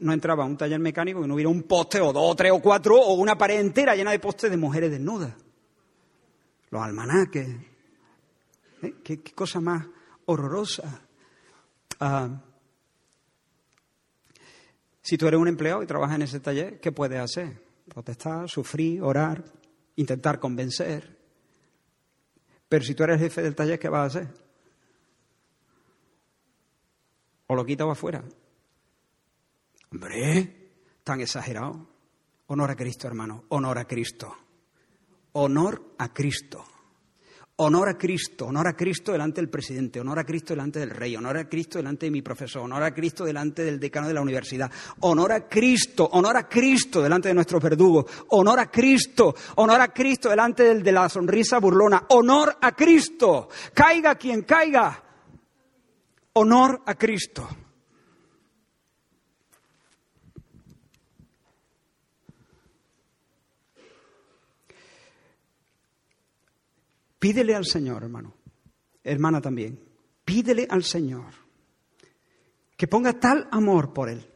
No entraba a un taller mecánico y no hubiera un poste o dos tres o cuatro o una pared entera llena de postes de mujeres desnudas. Los almanaques. ¿Eh? ¿Qué, cosa más horrorosa. Ah, si tú eres un empleado y trabajas en ese taller, ¿qué puedes hacer? Protestar, sufrir, orar, intentar convencer. Pero si tú eres jefe del taller, ¿qué vas a hacer? O lo quitas afuera. Hombre, tan exagerado. Honor a Cristo, hermano. Honor a Cristo. Honor a Cristo. Honor a Cristo, honor a Cristo delante del presidente, honor a Cristo delante del rey, honor a Cristo delante de mi profesor, honor a Cristo delante del decano de la universidad, honor a Cristo, honor a Cristo delante de nuestros verdugos, honor a Cristo, honor a Cristo delante del de la sonrisa burlona, honor a Cristo, caiga quien caiga, honor a Cristo. Pídele al Señor, hermano, hermana también, pídele al Señor que ponga tal amor por Él.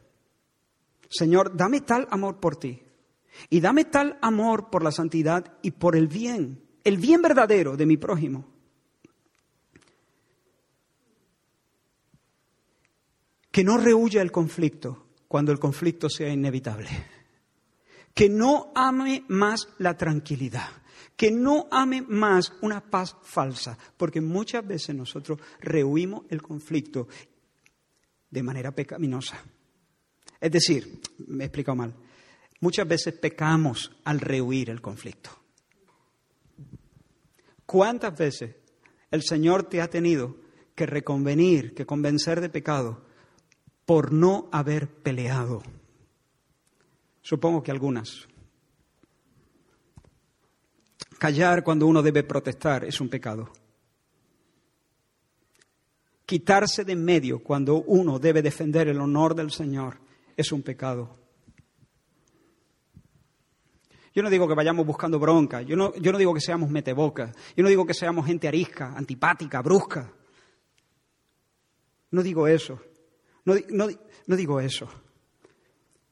Señor, dame tal amor por ti y dame tal amor por la santidad y por el bien, el bien verdadero de mi prójimo. Que no rehuya el conflicto cuando el conflicto sea inevitable. Que no ame más la tranquilidad que no ame más una paz falsa, porque muchas veces nosotros rehuimos el conflicto de manera pecaminosa. Es decir, me he explicado mal, muchas veces pecamos al rehuir el conflicto. ¿Cuántas veces el Señor te ha tenido que reconvenir, que convencer de pecado por no haber peleado? Supongo que algunas. Callar cuando uno debe protestar es un pecado. Quitarse de en medio cuando uno debe defender el honor del Señor es un pecado. Yo no digo que vayamos buscando bronca, yo no, yo no digo que seamos metebocas, yo no digo que seamos gente arisca, antipática, brusca. No digo eso, no, no digo eso.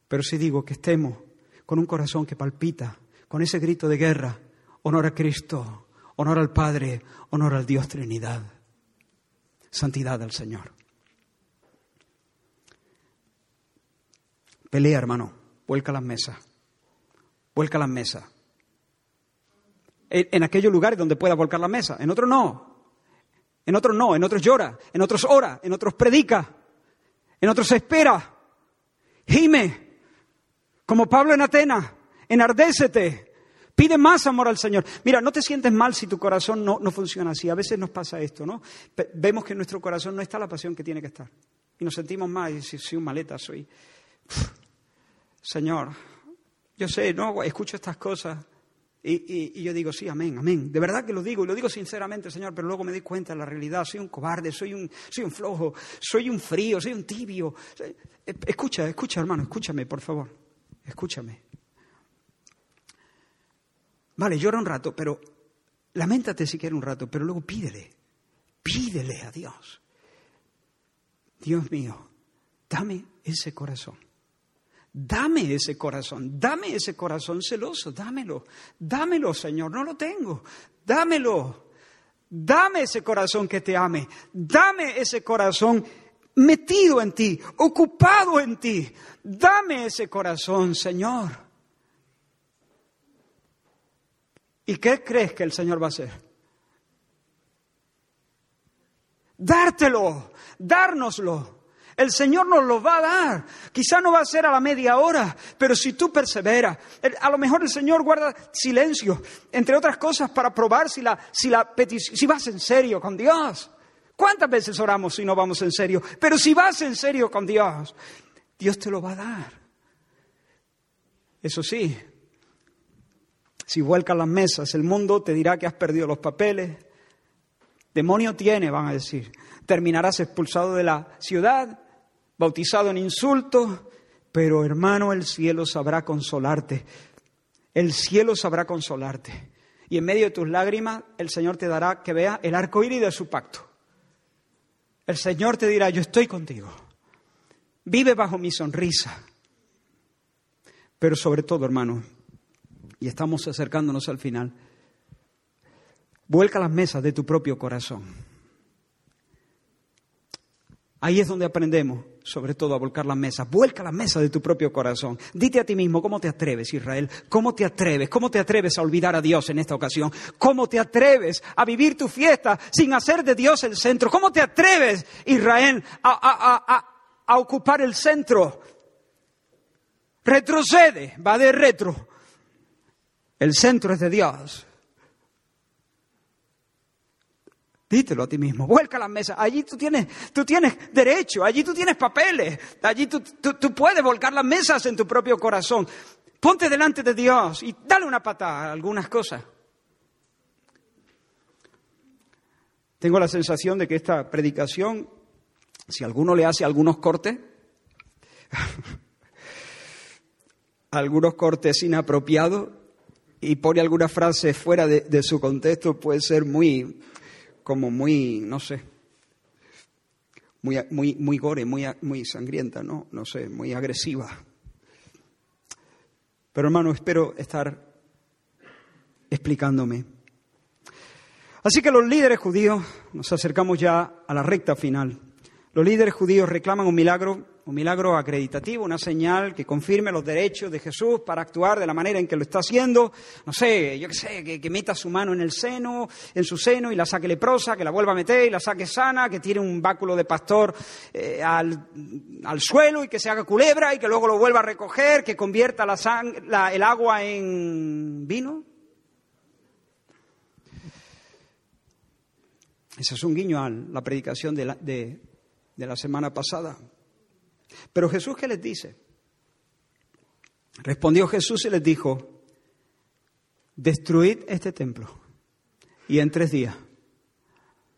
Pero sí digo que estemos con un corazón que palpita, con ese grito de guerra, honor a Cristo, honor al Padre, honor al Dios Trinidad, santidad al Señor. Pelea, hermano, vuelca las mesas, vuelca las mesas. En, aquellos lugares donde pueda volcar la mesa, en otros no, en otros no, en otros llora, en otros ora, en otros predica, en otros espera, gime, como Pablo en Atenas, enardécete, Pide más amor al Señor. Mira, no te sientes mal si tu corazón no, no funciona así. A veces nos pasa esto, ¿no? vemos que en nuestro corazón no está la pasión que tiene que estar. Y nos sentimos mal y soy un maleta, soy... Señor, yo sé, no, escucho estas cosas y, yo digo, sí, amén, amén. De verdad que lo digo y lo digo sinceramente, Señor, pero luego me doy cuenta de la realidad. Soy un cobarde, soy un, soy un flojo, soy un frío, soy un tibio. Escucha, escucha, hermano, escúchame, por favor. Escúchame. Vale, llora un rato, pero lamentate si quieres un rato, pero luego pídele, pídele a Dios. Dios mío, dame ese corazón, Dame ese corazón, dame ese corazón celoso, dámelo, dámelo, Señor, no lo tengo, dámelo. Dame ese corazón que te ame, dame ese corazón metido en ti, ocupado en ti. Dame ese corazón, Señor. ¿Y qué crees que el Señor va a hacer? Dártelo, dárnoslo. El Señor nos lo va a dar. Quizá no va a ser a la media hora, pero si tú perseveras, a lo mejor el Señor guarda silencio, entre otras cosas, para probar si, la, si, la si vas en serio con Dios. ¿Cuántas veces oramos si no vamos en serio? Pero si vas en serio con Dios, Dios te lo va a dar. Eso sí, si vuelcas las mesas, el mundo te dirá que has perdido los papeles. Demonio tiene, van a decir. Terminarás expulsado de la ciudad, bautizado en insultos, pero hermano, el cielo sabrá consolarte. El cielo sabrá consolarte. Y en medio de tus lágrimas, el Señor te dará que vea el arco iris de su pacto. El Señor te dirá, yo estoy contigo. Vive bajo mi sonrisa. Pero sobre todo, hermano, y estamos acercándonos al final, vuelca las mesas de tu propio corazón. Ahí es donde aprendemos, sobre todo, a volcar las mesas. Vuelca las mesas de tu propio corazón. Dite a ti mismo, ¿cómo te atreves, Israel? ¿Cómo te atreves? ¿Cómo te atreves a olvidar a Dios en esta ocasión? ¿Cómo te atreves a vivir tu fiesta sin hacer de Dios el centro? ¿Cómo te atreves, Israel, a, a ocupar el centro? Retrocede, va de retro. El centro es de Dios. Dítelo a ti mismo, vuelca las mesas. Allí tú tienes, tú tienes derecho, allí tú tienes papeles, allí tú, tú, puedes volcar las mesas en tu propio corazón. Ponte delante de Dios y dale una patada a algunas cosas. Tengo la sensación de que esta predicación, si alguno le hace algunos cortes, [laughs] algunos cortes inapropiados y pone alguna frase fuera de, de su contexto, puede ser muy, como muy, no sé, muy, muy, muy gore, muy, muy sangrienta, ¿no? No sé, muy agresiva. Pero hermano, espero estar explicándome. Así que los líderes judíos, nos acercamos ya a la recta final, los líderes judíos reclaman un milagro un milagro acreditativo, una señal que confirme los derechos de Jesús para actuar de la manera en que lo está haciendo. No sé, yo qué sé, que, meta su mano en el seno, en su seno y la saque leprosa, que la vuelva a meter y la saque sana, que tire un báculo de pastor eh, al, suelo y que se haga culebra y que luego lo vuelva a recoger, que convierta el agua en vino. Ese es un guiño a la predicación de la semana pasada. Pero Jesús, ¿qué les dice? Respondió Jesús y les dijo, destruid este templo y en tres días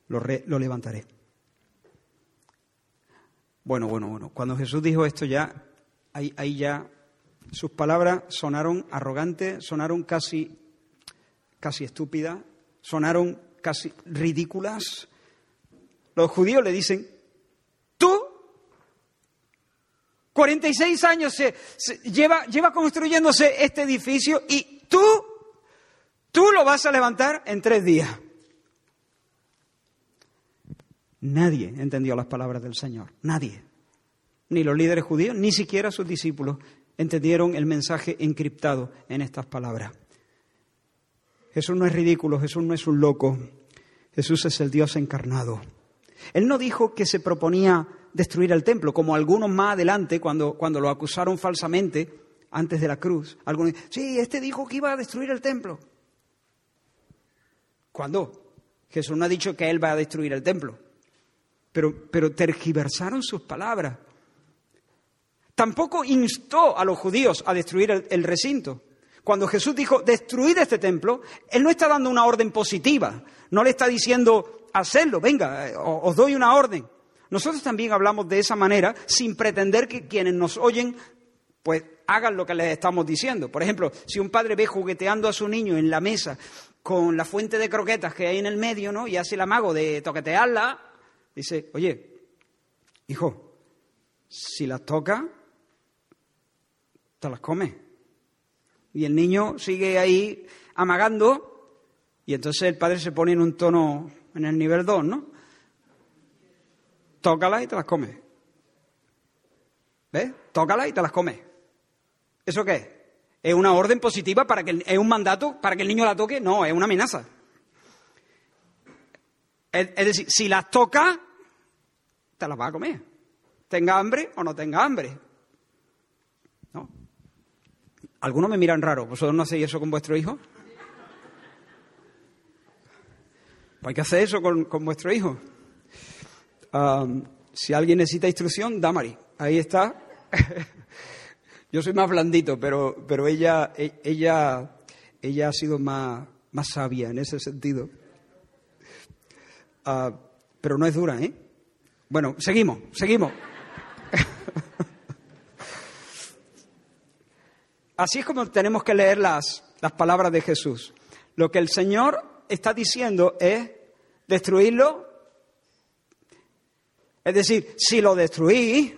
lo, levantaré. Bueno, bueno, bueno. Cuando Jesús dijo esto ya, ahí ya sus palabras sonaron arrogantes, sonaron casi, casi estúpidas, sonaron casi ridículas. Los judíos le dicen, 46 años se, lleva, lleva construyéndose este edificio y tú, tú lo vas a levantar en tres días. Nadie entendió las palabras del Señor, nadie. Ni los líderes judíos, ni siquiera sus discípulos entendieron el mensaje encriptado en estas palabras. Jesús no es ridículo, Jesús no es un loco, Jesús es el Dios encarnado. Él no dijo que se proponía destruir el templo, como algunos más adelante, cuando, cuando lo acusaron falsamente antes de la cruz. Algunos, sí, este dijo que iba a destruir el templo. ¿Cuándo? Jesús no ha dicho que él va a destruir el templo, pero, pero tergiversaron sus palabras. Tampoco instó a los judíos a destruir el, el recinto. Cuando Jesús dijo, destruid este templo, Él no está dando una orden positiva, no le está diciendo, hacedlo, venga, eh, os doy una orden. Nosotros también hablamos de esa manera sin pretender que quienes nos oyen pues hagan lo que les estamos diciendo. Por ejemplo, si un padre ve jugueteando a su niño en la mesa con la fuente de croquetas que hay en el medio, ¿no? Y hace el amago de toquetearla, dice, oye, hijo, si las toca, te las comes. Y el niño sigue ahí amagando y entonces el padre se pone en un tono, en el nivel 2, ¿no? Tócalas y te las comes. ¿Ves? Tócalas y te las comes. ¿Eso qué es? ¿Es una orden positiva para que es un mandato para que el niño la toque? No, es una amenaza. Es, decir, si las toca, te las va a comer. Tenga hambre o no tenga hambre. ¿No? Algunos me miran raro. ¿Vosotros no hacéis eso con vuestro hijo? Pues hay que hacer eso con, vuestro hijo. Si alguien necesita instrucción, Damari. Ahí está. [laughs] Yo soy más blandito, pero, pero ella, e, ella, ella ha sido más, más sabia en ese sentido. Ah, pero no es dura, ¿eh? Bueno, seguimos, seguimos. [laughs] Así es como tenemos que leer las, las palabras de Jesús. Lo que el Señor está diciendo es destruirlo. Es decir, si lo destruís,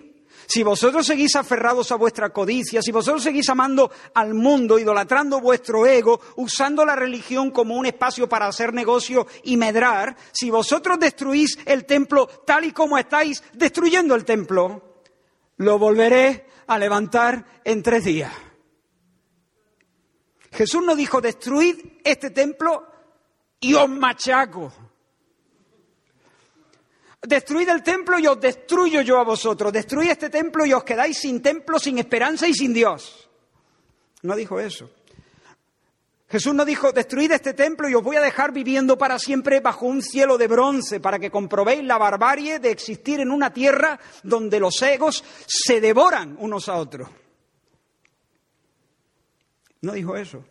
si vosotros seguís aferrados a vuestra codicia, si vosotros seguís amando al mundo, idolatrando vuestro ego, usando la religión como un espacio para hacer negocio y medrar, si vosotros destruís el templo tal y como estáis destruyendo el templo, lo volveré a levantar en tres días. Jesús no dijo, destruid este templo y os machaco. Destruid el templo y os destruyo yo a vosotros. Destruid este templo y os quedáis sin templo, sin esperanza y sin Dios. No dijo eso. Jesús no dijo, destruid este templo y os voy a dejar viviendo para siempre bajo un cielo de bronce para que comprobéis la barbarie de existir en una tierra donde los egos se devoran unos a otros. No dijo eso.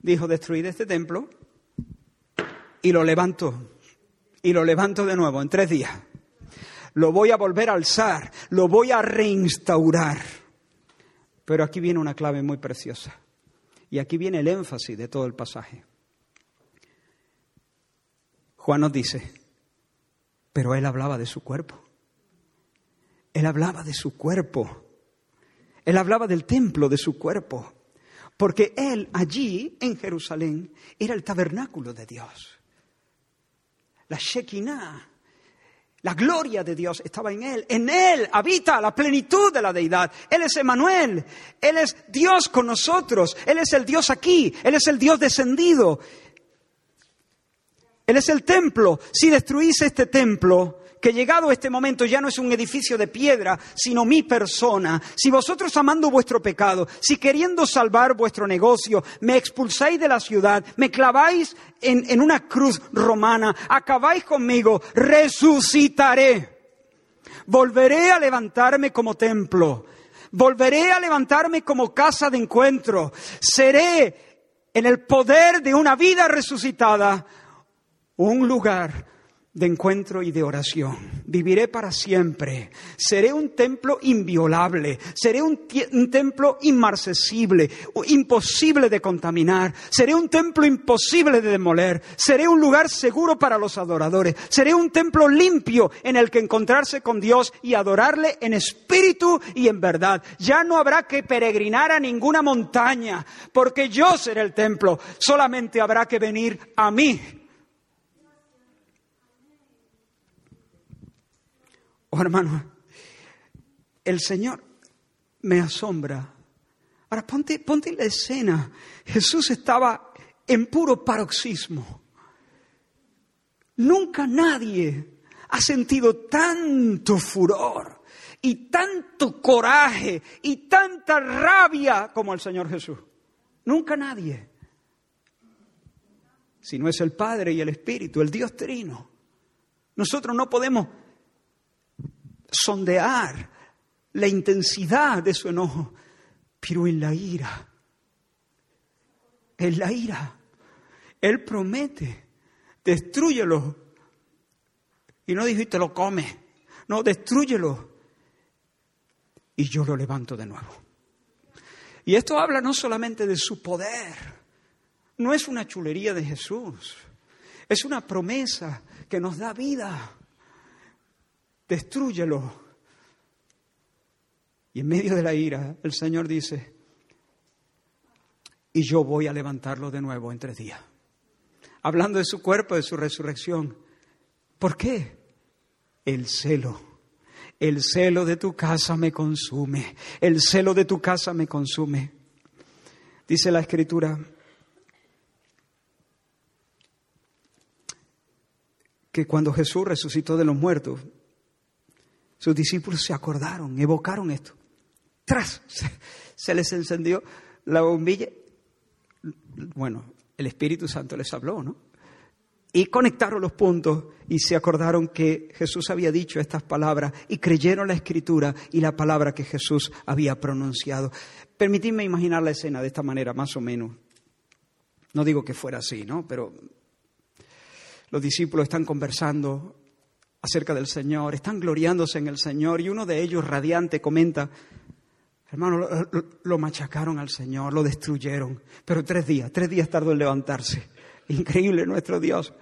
Dijo, destruid este templo y lo levanto y lo levanto de nuevo en tres días. Lo voy a volver a alzar, lo voy a reinstaurar. Pero aquí viene una clave muy preciosa. Y aquí viene el énfasis de todo el pasaje. Juan nos dice, pero él hablaba de su cuerpo. Él hablaba de su cuerpo. Él hablaba del templo de su cuerpo. Porque él allí, en Jerusalén, era el tabernáculo de Dios la Shekinah. La gloria de Dios estaba en Él. En Él habita la plenitud de la deidad. Él es Emanuel. Él es Dios con nosotros. Él es el Dios aquí. Él es el Dios descendido. Él es el templo. Si destruís este templo, que llegado este momento ya no es un edificio de piedra, sino mi persona, si vosotros amando vuestro pecado, si queriendo salvar vuestro negocio, me expulsáis de la ciudad, me claváis en, en una cruz romana, acabáis conmigo, resucitaré. Volveré a levantarme como templo. Volveré a levantarme como casa de encuentro. Seré en el poder de una vida resucitada un lugar de encuentro y de oración. Viviré para siempre. Seré un templo inviolable. Seré un, templo inmarcesible, imposible de contaminar. Seré un templo imposible de demoler. Seré un lugar seguro para los adoradores. Seré un templo limpio en el que encontrarse con Dios y adorarle en espíritu y en verdad. Ya no habrá que peregrinar a ninguna montaña, porque yo seré el templo. Solamente habrá que venir a mí Oh, hermano, el Señor me asombra. Ahora ponte, ponte la escena. Jesús estaba en puro paroxismo. Nunca nadie ha sentido tanto furor y tanto coraje y tanta rabia como el Señor Jesús. Nunca nadie. Si no es el Padre y el Espíritu, el Dios Trino. Nosotros no podemos sondear la intensidad de su enojo, pero en la ira, en la ira, Él promete, destruyelo. Y no dijo, y te lo come, no, destruyelo. Y yo lo levanto de nuevo. Y esto habla no solamente de su poder, no es una chulería de Jesús, es una promesa que nos da vida destrúyelo. Y en medio de la ira, el Señor dice, y yo voy a levantarlo de nuevo en tres días. Hablando de su cuerpo, de su resurrección. ¿Por qué? El celo. El celo de tu casa me consume. El celo de tu casa me consume. Dice la escritura que cuando Jesús resucitó de los muertos, sus discípulos se acordaron, evocaron esto. Tras, [laughs] se, les encendió la bombilla. Bueno, el Espíritu Santo les habló, ¿no? Y conectaron los puntos y se acordaron que Jesús había dicho estas palabras y creyeron la escritura y la palabra que Jesús había pronunciado. Permitidme imaginar la escena de esta manera, más o menos. No digo que fuera así, ¿no? Pero los discípulos están conversando acerca del Señor, están gloriándose en el Señor y uno de ellos, radiante, comenta, hermano, lo, machacaron al Señor, lo destruyeron, pero tres días, tres días tardó en levantarse. [laughs] Increíble nuestro Dios.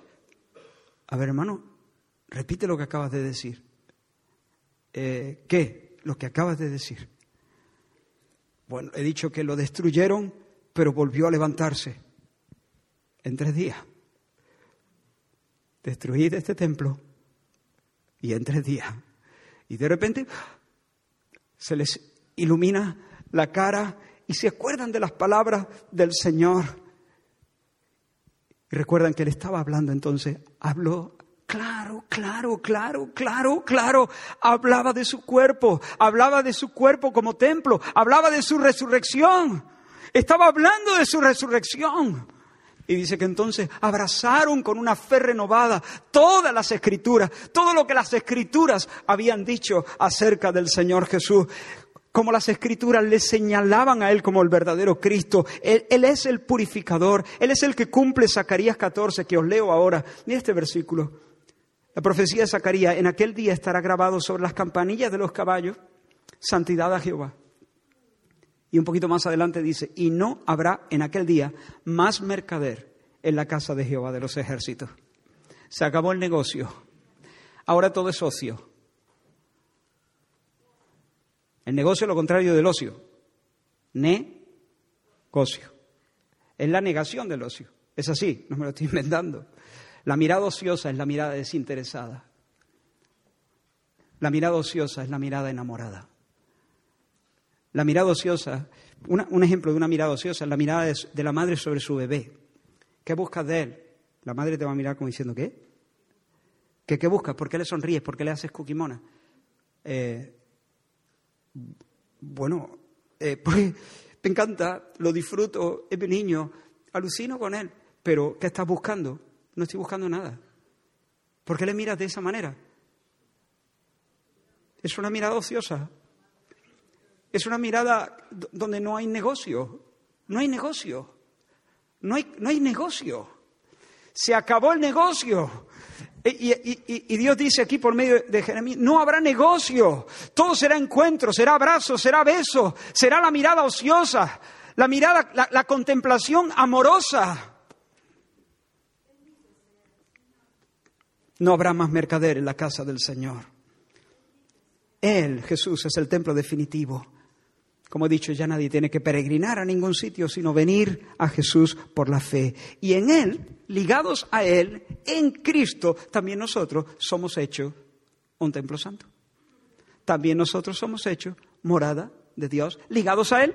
A ver, hermano, repite lo que acabas de decir. Eh, ¿Qué? Lo que acabas de decir. Bueno, he dicho que lo destruyeron, pero volvió a levantarse en tres días destruid este templo y en tres días. Y de repente se les ilumina la cara y se acuerdan de las palabras del Señor. Y recuerdan que Él estaba hablando entonces, habló Claro, claro, claro, claro, claro. Hablaba de su cuerpo, hablaba de su cuerpo como templo, hablaba de su resurrección. Estaba hablando de su resurrección. Y dice que entonces abrazaron con una fe renovada todas las escrituras, todo lo que las escrituras habían dicho acerca del Señor Jesús. Como las escrituras le señalaban a Él como el verdadero Cristo. Él, es el purificador, Él es el que cumple Zacarías 14, que os leo ahora. Mira este versículo. La profecía de Zacarías, en aquel día estará grabado sobre las campanillas de los caballos, santidad a Jehová. Y un poquito más adelante dice, y no habrá en aquel día más mercader en la casa de Jehová de los ejércitos. Se acabó el negocio. Ahora todo es ocio. El negocio es lo contrario del ocio. Negocio. Es la negación del ocio. Es así, no me lo estoy [laughs] inventando. La mirada ociosa es la mirada desinteresada. La mirada ociosa es la mirada enamorada. La mirada ociosa, un ejemplo de una mirada ociosa es la mirada de, la madre sobre su bebé. ¿Qué buscas de él? La madre te va a mirar como diciendo, ¿qué? ¿Qué, qué buscas? ¿Por qué le sonríes? ¿Por qué le haces cuquimona? Eh, bueno, eh, [laughs] pues me encanta, lo disfruto, es mi niño, alucino con él, pero ¿qué estás buscando? No estoy buscando nada. ¿Por qué le miras de esa manera? Es una mirada ociosa. Es una mirada donde no hay negocio. No hay negocio. No hay, no hay negocio. Se acabó el negocio. E, y, Dios dice aquí por medio de Jeremías, no habrá negocio. Todo será encuentro, será abrazo, será beso, será la mirada ociosa, la mirada, la, la contemplación amorosa. No habrá más mercader en la casa del Señor. Él, Jesús, es el templo definitivo. Como he dicho, ya nadie tiene que peregrinar a ningún sitio, sino venir a Jesús por la fe. Y en Él, ligados a Él, en Cristo, también nosotros somos hechos un templo santo. También nosotros somos hechos morada de Dios, ligados a Él.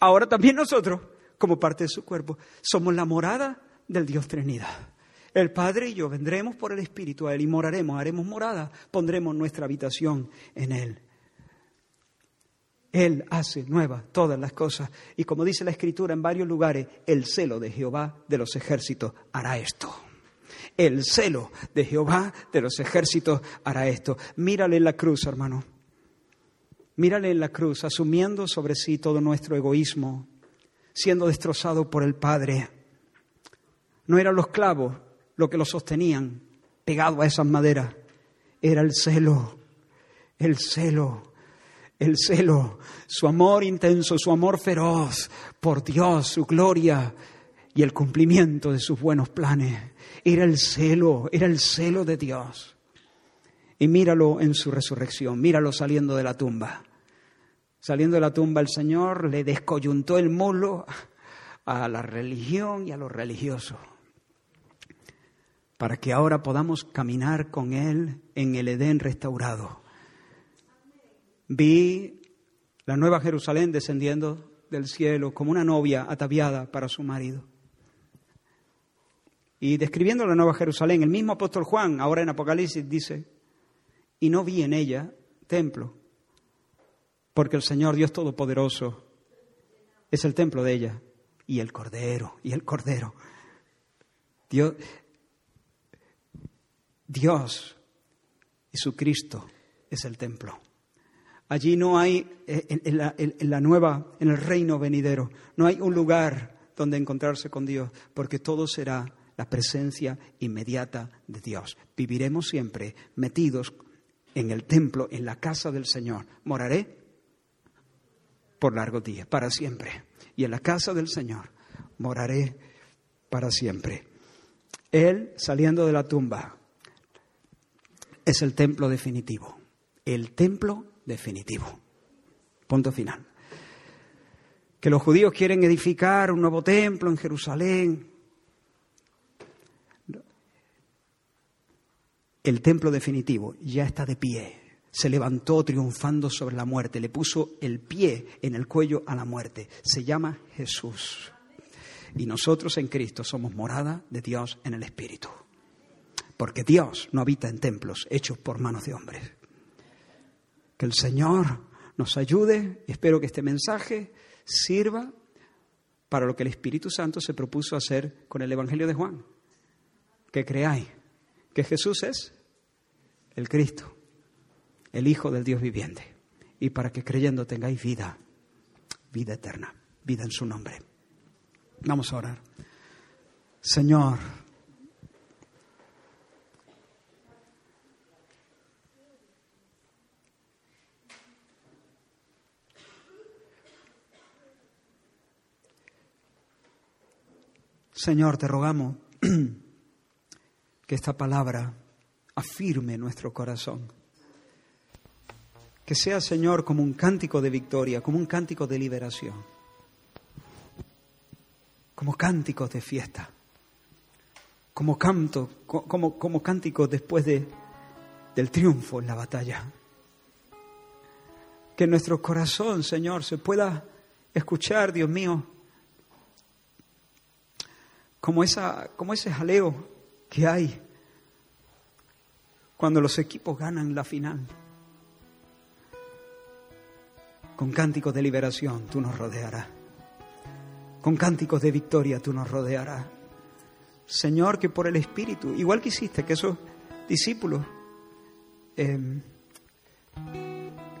Ahora también nosotros, como parte de su cuerpo, somos la morada del Dios Trinidad. El Padre y yo vendremos por el Espíritu a Él y moraremos, haremos morada, pondremos nuestra habitación en Él. Él hace nuevas todas las cosas. Y como dice la Escritura en varios lugares, el celo de Jehová de los ejércitos hará esto. El celo de Jehová de los ejércitos hará esto. Mírale en la cruz, hermano. Mírale en la cruz, asumiendo sobre sí todo nuestro egoísmo, siendo destrozado por el Padre. No eran los clavos lo que lo sostenían, pegado a esas maderas. Era el celo, el celo el celo, su amor intenso, su amor feroz por Dios, su gloria y el cumplimiento de sus buenos planes. Era el celo, era el celo de Dios. Y míralo en su resurrección, míralo saliendo de la tumba. Saliendo de la tumba el Señor le descoyuntó el mulo a la religión y a los religiosos para que ahora podamos caminar con Él en el Edén restaurado. Vi la nueva Jerusalén descendiendo del cielo como una novia ataviada para su marido. Y describiendo la nueva Jerusalén, el mismo apóstol Juan, ahora en Apocalipsis, dice, y no vi en ella templo, porque el Señor Dios Todopoderoso es el templo de ella, y el Cordero, y el Cordero. Dios, Dios, Jesucristo, es el templo. Allí no hay, eh, en la, en la, nueva, en el reino venidero, no hay un lugar donde encontrarse con Dios, porque todo será la presencia inmediata de Dios. Viviremos siempre metidos en el templo, en la casa del Señor. Moraré por largos días, para siempre. Y en la casa del Señor moraré para siempre. Él, saliendo de la tumba, es el templo definitivo. El templo definitivo. Punto final. Que los judíos quieren edificar un nuevo templo en Jerusalén. El templo definitivo ya está de pie. Se levantó triunfando sobre la muerte. Le puso el pie en el cuello a la muerte. Se llama Jesús. Y nosotros en Cristo somos morada de Dios en el Espíritu porque Dios no habita en templos hechos por manos de hombres. Que el Señor nos ayude y espero que este mensaje sirva para lo que el Espíritu Santo se propuso hacer con el Evangelio de Juan. Que creáis que Jesús es el Cristo, el Hijo del Dios viviente, y para que creyendo tengáis vida, vida eterna, vida en su nombre. Vamos a orar. Señor, Señor, te rogamos [clears throat] que esta palabra afirme nuestro corazón. Que sea, Señor, como un cántico de victoria, como un cántico de liberación, como cánticos de fiesta, como canto, como, como cánticos después de, del triunfo en la batalla. Que nuestro corazón, Señor, se pueda escuchar, Dios mío, como, esa, como ese jaleo que hay cuando los equipos ganan la final. Con cánticos de liberación tú nos rodearás. Con cánticos de victoria tú nos rodearás. Señor, que por el Espíritu, igual que hiciste que esos discípulos em,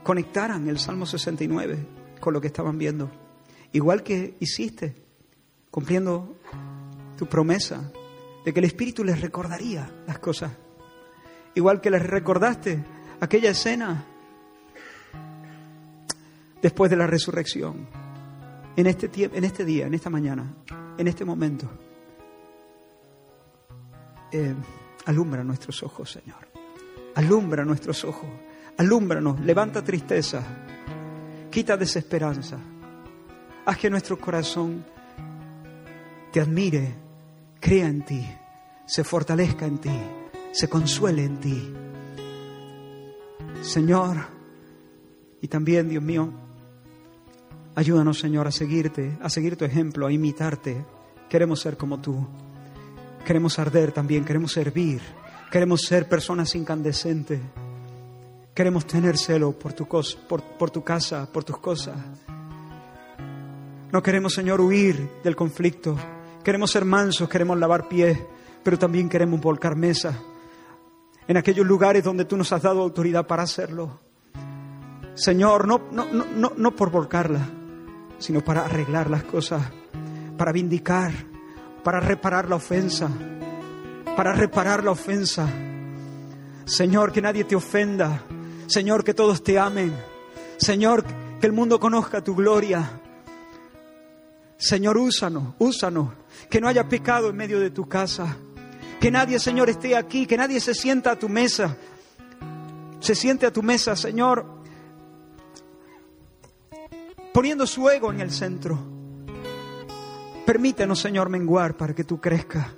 conectaran el Salmo 69 con lo que estaban viendo, igual que hiciste cumpliendo tu promesa de que el Espíritu les recordaría las cosas. Igual que les recordaste aquella escena después de la resurrección, en este, en este día, en esta mañana, en este momento. Eh, alumbra nuestros ojos, Señor. Alumbra nuestros ojos. Alúmbranos, levanta tristeza, quita desesperanza. Haz que nuestro corazón te admire crea en ti, se fortalezca en ti, se consuele en ti. Señor, y también, Dios mío, ayúdanos, Señor, a seguirte, a seguir tu ejemplo, a imitarte. Queremos ser como tú. Queremos arder también, queremos servir, queremos ser personas incandescentes. Queremos tener celo por tu, por, por tu casa, por tus cosas. No queremos, Señor, huir del conflicto. Queremos ser mansos, queremos lavar pies, pero también queremos volcar mesa en aquellos lugares donde tú nos has dado autoridad para hacerlo. Señor, no, no, no, no por volcarla, sino para arreglar las cosas, para vindicar, para reparar la ofensa, para reparar la ofensa. Señor, que nadie te ofenda. Señor, que todos te amen. Señor, que el mundo conozca tu gloria. Señor, úsanos, úsanos que no haya pecado en medio de tu casa, que nadie, Señor, esté aquí, que nadie se sienta a tu mesa, se siente a tu mesa, Señor, poniendo su ego en el centro. Permítenos, Señor, menguar para que tú crezcas.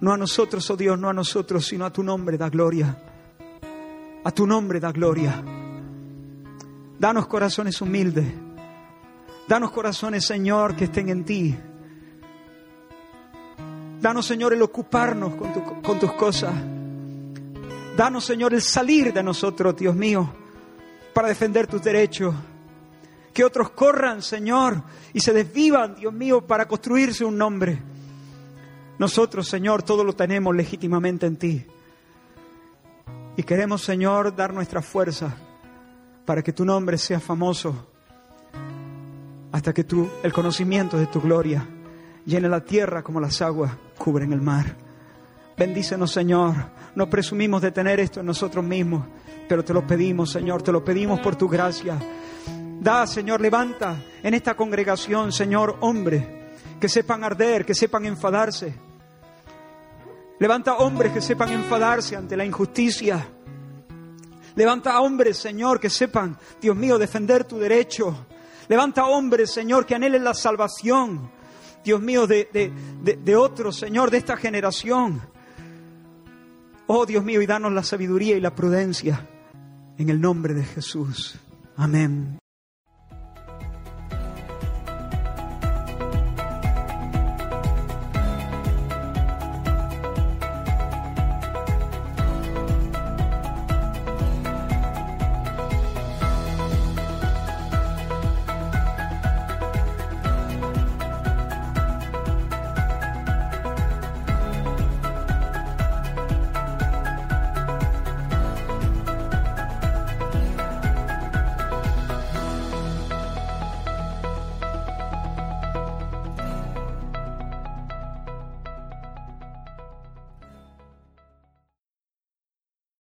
No a nosotros, oh Dios, no a nosotros, sino a tu nombre da gloria. A tu nombre da gloria. Danos corazones humildes. Danos corazones, Señor, que estén en ti. Danos, Señor, el ocuparnos con, tus cosas. Danos, Señor, el salir de nosotros, Dios mío, para defender tus derechos. Que otros corran, Señor, y se desvivan, Dios mío, para construirse un nombre. Nosotros, Señor, todo lo tenemos legítimamente en ti. Y queremos, Señor, dar nuestra fuerza para que tu nombre sea famoso hasta que tú, el conocimiento de tu gloria, llene la tierra como las aguas cubren el mar. Bendícenos, Señor. No presumimos de tener esto en nosotros mismos, pero te lo pedimos, Señor, te lo pedimos por tu gracia. Da, Señor, levanta en esta congregación, Señor, hombres que sepan arder, que sepan enfadarse. Levanta hombres que sepan enfadarse ante la injusticia. Levanta hombres, Señor, que sepan, Dios mío, defender tu derecho. Levanta hombres, Señor, que anhelen la salvación, Dios mío, de, de, de, otros, Señor, de esta generación. Oh Dios mío, y danos la sabiduría y la prudencia en el nombre de Jesús. Amén.